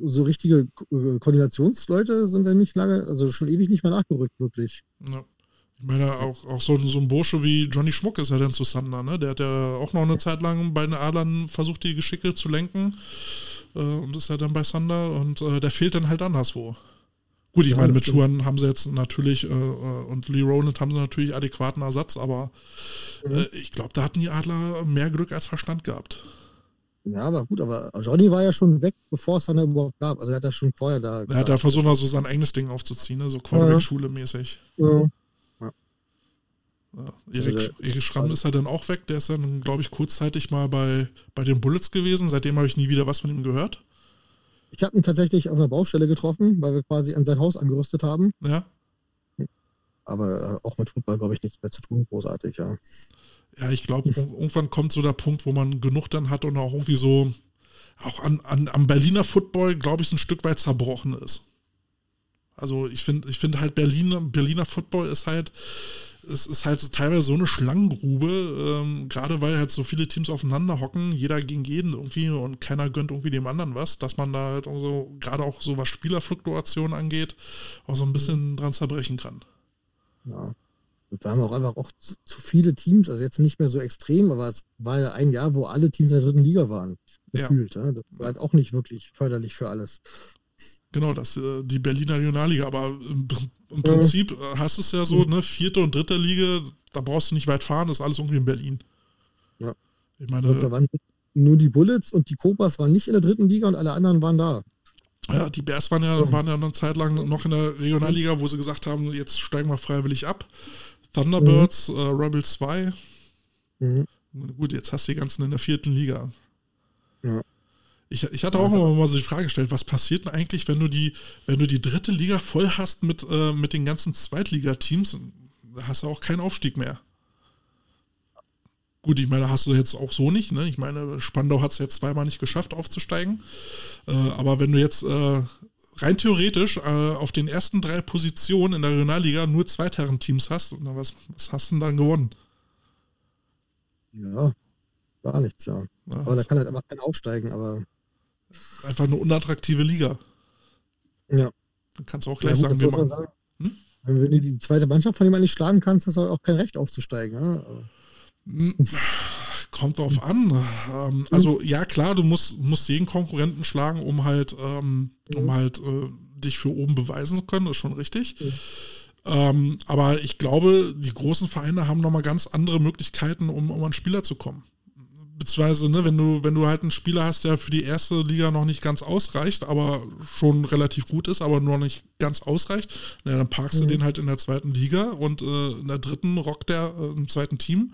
So richtige äh, Koordinationsleute sind dann nicht lange, also schon ewig nicht mehr nachgerückt, wirklich. Ja. Ich meine, auch, auch so, so ein Bursche wie Johnny Schmuck ist ja dann zu Sander, ne? Der hat ja auch noch eine Zeit lang bei den Adlern versucht, die Geschicke zu lenken. Äh, und ist ja dann bei Sander und äh, der fehlt dann halt anderswo. Gut, ich Ja, meine, das mit. Schuhen haben sie jetzt natürlich äh, äh, und Lee Rowland haben sie natürlich adäquaten Ersatz, aber Mhm. äh, ich glaube, da hatten die Adler mehr Glück als Verstand gehabt. Ja, aber gut, aber Johnny war ja schon weg, bevor es dann überhaupt gab. Also er hat ja schon vorher da. Er hat da versucht, mal so sein eigenes Ding aufzuziehen, ne? so Quarterback-Schule mäßig. ja. Ja. Also Erik, Erik Schramm ist ja dann auch weg. Der ist dann, glaube ich, kurzzeitig mal bei, bei den Bullets gewesen. Seitdem habe ich nie wieder was von ihm gehört. Ich habe ihn tatsächlich auf einer Baustelle getroffen, weil wir quasi an sein Haus angerüstet haben. Ja, Aber äh, auch mit Football, glaube ich, nichts mehr zu tun, großartig, ja. ja ich glaube, irgendwann kommt so der Punkt, wo man genug dann hat und auch irgendwie so, auch an, an, am Berliner Football, glaube ich, ein Stück weit zerbrochen ist. Also ich finde ich finde halt Berliner, Berliner Football ist halt, es ist halt teilweise so eine Schlangengrube, ähm, gerade weil halt so viele Teams aufeinander hocken, jeder gegen jeden irgendwie und keiner gönnt irgendwie dem anderen was, dass man da halt auch so, gerade auch so was Spielerfluktuation angeht, auch so ein bisschen dran zerbrechen kann. Ja. Und wir haben auch einfach auch zu, viele Teams, also jetzt nicht mehr so extrem, aber es war ja ein Jahr, wo alle Teams in der dritten Liga waren. Gefühlt. Ja. Ja. Das war halt auch nicht wirklich förderlich für alles. Genau, das äh, die Berliner Regionalliga, aber im, im Prinzip äh, hast du es ja so, ne, vierte und dritte Liga, da brauchst du nicht weit fahren, das ist alles irgendwie in Berlin. Ja. Ich meine, und da waren nur die Bullets und die Cobras waren nicht in der dritten Liga und alle anderen waren da. Ja, die Bears waren ja, waren ja eine Zeit lang noch in der Regionalliga, wo sie gesagt haben, jetzt steigen wir freiwillig ab. Thunderbirds, mhm. äh, Rebel 2. Mhm. Gut, jetzt hast du die ganzen in der vierten Liga. Ja. Ich, ich hatte auch immer mal so die Frage gestellt, was passiert denn eigentlich, wenn du die, wenn du die dritte Liga voll hast mit, äh, mit den ganzen Zweitligateams, da hast du auch keinen Aufstieg mehr. Gut, ich meine, hast du jetzt auch so nicht, ne? Ich meine, Spandau hat es jetzt zweimal nicht geschafft, aufzusteigen. Äh, aber wenn du jetzt äh, rein theoretisch äh, auf den ersten drei Positionen in der Regionalliga nur Zweitherren-Teams hast, was, was hast du denn dann gewonnen? Ja, gar nichts, ja. ja aber da kann halt einfach kein aufsteigen, aber einfach eine unattraktive Liga. Ja. Dann kannst du auch gleich ja, gut, sagen, wir machen. Sagen, hm? Wenn du die zweite Mannschaft von jemandem nicht schlagen kannst, hast du auch kein Recht aufzusteigen. Ja? Hm, kommt drauf an. Ähm, also ja klar, du musst, musst jeden Konkurrenten schlagen, um halt, ähm, um mhm. halt äh, dich für oben beweisen zu können, das ist schon richtig. Mhm. Ähm, aber ich glaube, die großen Vereine haben nochmal ganz andere Möglichkeiten, um, um an Spieler zu kommen beziehungsweise, ne, wenn du, wenn du halt einen Spieler hast, der für die erste Liga noch nicht ganz ausreicht, aber schon relativ gut ist, aber nur nicht ganz ausreicht, na, dann parkst mhm. du den halt in der zweiten Liga und äh, in der dritten rockt der äh, im zweiten Team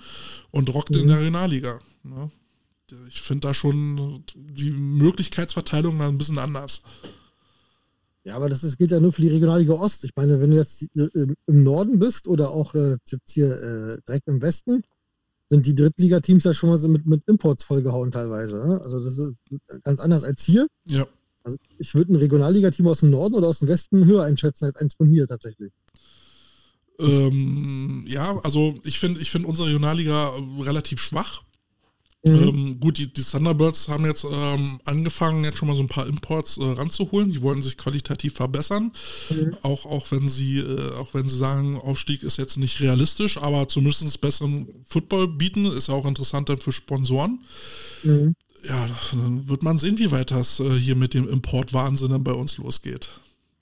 und rockt mhm. in der Regionalliga. Ne? Ich finde da schon die Möglichkeitsverteilung dann ein bisschen anders. Ja, aber das ist, gilt ja nur für die Regionalliga Ost. Ich meine, wenn du jetzt äh, im Norden bist oder auch äh, jetzt hier äh, direkt im Westen, sind die Drittligateams ja schon mal so mit, mit Imports vollgehauen teilweise. Ne? Also das ist ganz anders als hier. Ja. Also ich würde ein Regionalligateam aus dem Norden oder aus dem Westen höher einschätzen als eins von hier tatsächlich. Ähm, ja, also ich finde ich find unsere Regionalliga relativ schwach. Mhm. Ähm, gut, die, die Thunderbirds haben jetzt ähm, angefangen, jetzt schon mal so ein paar Imports äh, ranzuholen. Die wollen sich qualitativ verbessern. Mhm. Auch, auch wenn sie, äh, auch wenn sie sagen, Aufstieg ist jetzt nicht realistisch, aber zumindest besseren Football bieten, ist auch interessant dann für Sponsoren. Mhm. Ja, dann wird man sehen, wie weit das äh, hier mit dem Importwahnsinn dann bei uns losgeht.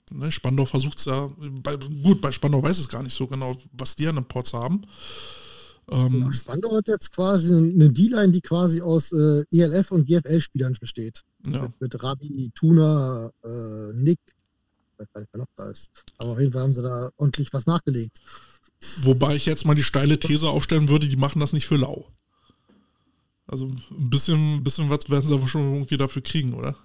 Ne, Spandau versucht es ja, bei, gut, bei Spandau weiß es gar nicht so genau, was die an Imports haben. Ähm, ja, Spandau hat jetzt quasi eine D-Line, die quasi aus äh, ELF und GFL-Spielern besteht. Ja. Mit, mit, Rabi, Tuna, äh, Nick, ich weiß gar nicht, wer noch da ist. Aber auf jeden Fall haben sie da ordentlich was nachgelegt. Wobei ich jetzt mal die steile These aufstellen würde, die machen das nicht für lau. Also ein bisschen, ein bisschen was werden sie aber schon irgendwie dafür kriegen, oder?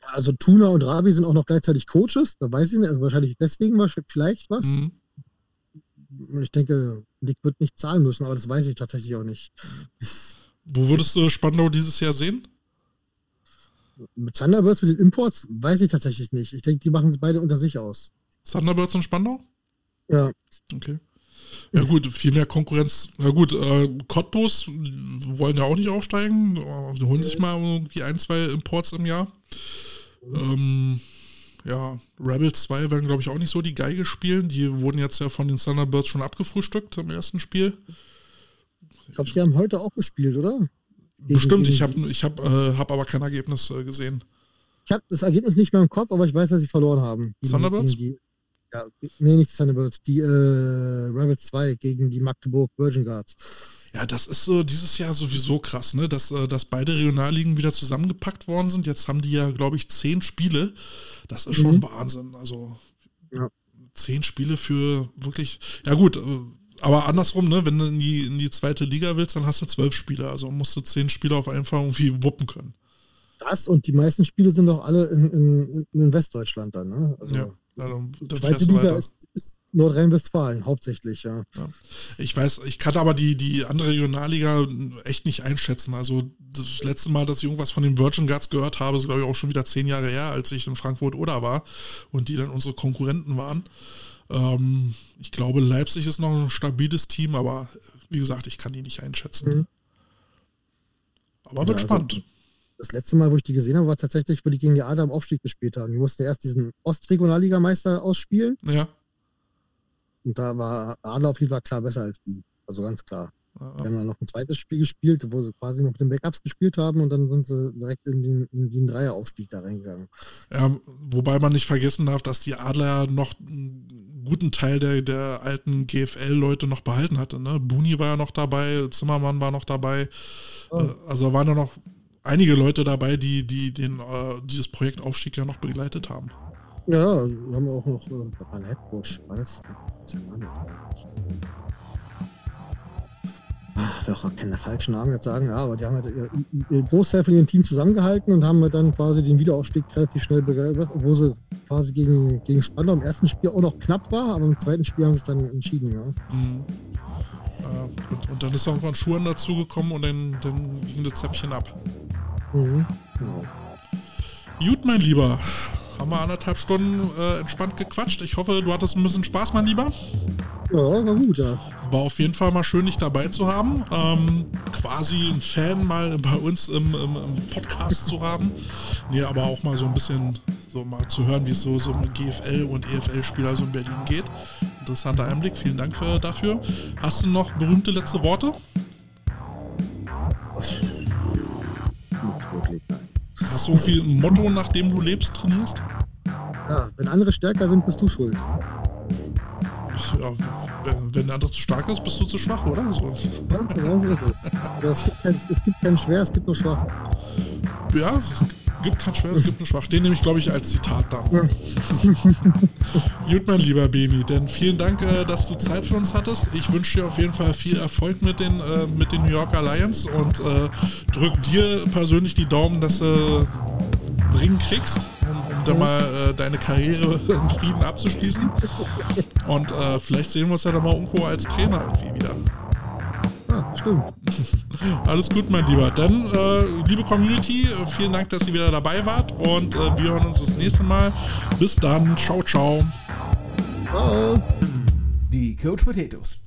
Also Tuna und Rabi sind auch noch gleichzeitig Coaches, da weiß ich nicht, also wahrscheinlich deswegen vielleicht was. Mhm. Ich denke, Nick wird nicht zahlen müssen, aber das weiß ich tatsächlich auch nicht. Wo würdest du Spandau dieses Jahr sehen? Mit Thunderbirds mit den Imports weiß ich tatsächlich nicht. Ich denke, die machen es beide unter sich aus. Thunderbirds und Spandau? Ja. Okay. Ja gut, viel mehr Konkurrenz. Na gut, äh, Cottbus wollen ja auch nicht aufsteigen. Die holen sich mal irgendwie ein, zwei Imports im Jahr. Ähm, ja, Rebels 2 werden, glaube ich, auch nicht so die Geige spielen. Die wurden jetzt ja von den Thunderbirds schon abgefrühstückt im ersten Spiel. Ich glaube, die haben heute auch gespielt, oder? Bestimmt, ich habe ich hab, äh, hab aber kein Ergebnis äh, gesehen. Ich habe das Ergebnis nicht mehr im Kopf, aber ich weiß, dass sie verloren haben. Thunderbirds? Die, ja, nee, nicht die Thunderbirds, die äh, Rebels 2 gegen die Magdeburg Virgin Guards. Ja, das ist so dieses Jahr sowieso krass, ne? Dass, äh, dass beide Regionalligen wieder zusammengepackt worden sind. Jetzt haben die ja, glaube ich, zehn Spiele. Das ist schon mhm. Wahnsinn. Also ja. zehn Spiele für wirklich. Ja gut, äh, aber andersrum, ne? Wenn du in die, in die zweite Liga willst, dann hast du zwölf Spiele. Also musst du zehn Spiele auf einfach irgendwie wuppen können. Das und die meisten Spiele sind doch alle in, in, in Westdeutschland dann, ne? Also ja, dann, dann zweite Liga ist, ist Nordrhein-Westfalen hauptsächlich, ja. ja. Ich weiß, ich kann aber die, die andere Regionalliga echt nicht einschätzen. Also das letzte Mal, dass ich irgendwas von den Virgin Guards gehört habe, ist glaube ich auch schon wieder zehn Jahre her, als ich in Frankfurt oder war und die dann unsere Konkurrenten waren. Ähm, ich glaube, Leipzig ist noch ein stabiles Team, aber wie gesagt, ich kann die nicht einschätzen. Mhm. Aber wird Ja, also- spannend. Das letzte Mal, wo ich die gesehen habe, war tatsächlich, wo die gegen die Adler im Aufstieg gespielt haben. Die mussten erst diesen Ostregionalligameister ausspielen Ja. Und da war Adler auf jeden Fall klar besser als die. Also ganz klar. Ja. haben dann noch ein zweites Spiel gespielt, wo sie quasi noch mit den Backups gespielt haben und dann sind sie direkt in den, in den Dreieraufstieg da reingegangen. Ja, wobei man nicht vergessen darf, dass die Adler noch einen guten Teil der, der alten GFL-Leute noch behalten hatte. Ne? Buni war ja noch dabei, Zimmermann war noch dabei. Oh. Äh, Also waren ja noch einige Leute dabei, die, die den, äh, dieses Projekt Aufstieg ja noch begleitet haben. Ja, wir haben auch noch, äh, da war ein Headcoach, war das? Das eigentlich? Ah, ich will auch keinen falschen Namen jetzt sagen, ja, aber die haben halt ihr, ihr Großteil von ihrem Team zusammengehalten und haben halt dann quasi den Wiederaufstieg relativ schnell begleitet, obwohl sie quasi gegen, gegen Spandau im ersten Spiel auch noch knapp war, aber im zweiten Spiel haben sie es dann entschieden, ja. Mhm. Äh, und, und dann ist irgendwann Schuhen dazugekommen und dann, dann ging das Zäpfchen ab. Mhm, genau. Gut, mein Lieber. Haben wir anderthalb Stunden äh, entspannt gequatscht. Ich hoffe, du hattest ein bisschen Spaß, mein Lieber. Ja, war gut, ja. War auf jeden Fall mal schön, dich dabei zu haben. Ähm, quasi ein Fan mal bei uns im, im, im Podcast zu haben. Nee, aber auch mal so ein bisschen so mal zu hören, wie es so, so mit GFL und EFL-Spieler so in Berlin geht. Interessanter Einblick, vielen Dank für, dafür. Hast du noch berühmte letzte Worte? Nicht wirklich, nein. Hast du irgendwie ein Motto, nach dem du lebst, trainierst? Ja, wenn andere stärker sind, bist du schuld. Ja, wenn, wenn der andere zu stark ist, bist du zu schwach, oder? So. Ja, genau so ist es. Es gibt, kein, es gibt kein Schwer, es gibt nur Schwach. Ja, es gibt kein Schwer, es gibt nur schwach. Den nehme ich, glaube ich, als Zitat dann. Gut, mein lieber Bemi, denn vielen Dank, äh, dass du Zeit für uns hattest. Ich wünsche dir auf jeden Fall viel Erfolg mit den, äh, mit den New Yorker Lions und äh, drück dir persönlich die Daumen, dass du einen Ring kriegst, dann mal äh, deine Karriere in Frieden abzuschließen. Und äh, vielleicht sehen wir uns ja dann mal irgendwo als Trainer irgendwie wieder. Stimmt. Alles gut, mein Lieber. Dann, äh, liebe Community, äh, vielen Dank, dass ihr wieder dabei wart und äh, wir hören uns das nächste Mal. Bis dann. Ciao, ciao. Ciao. Die Coach Potatoes.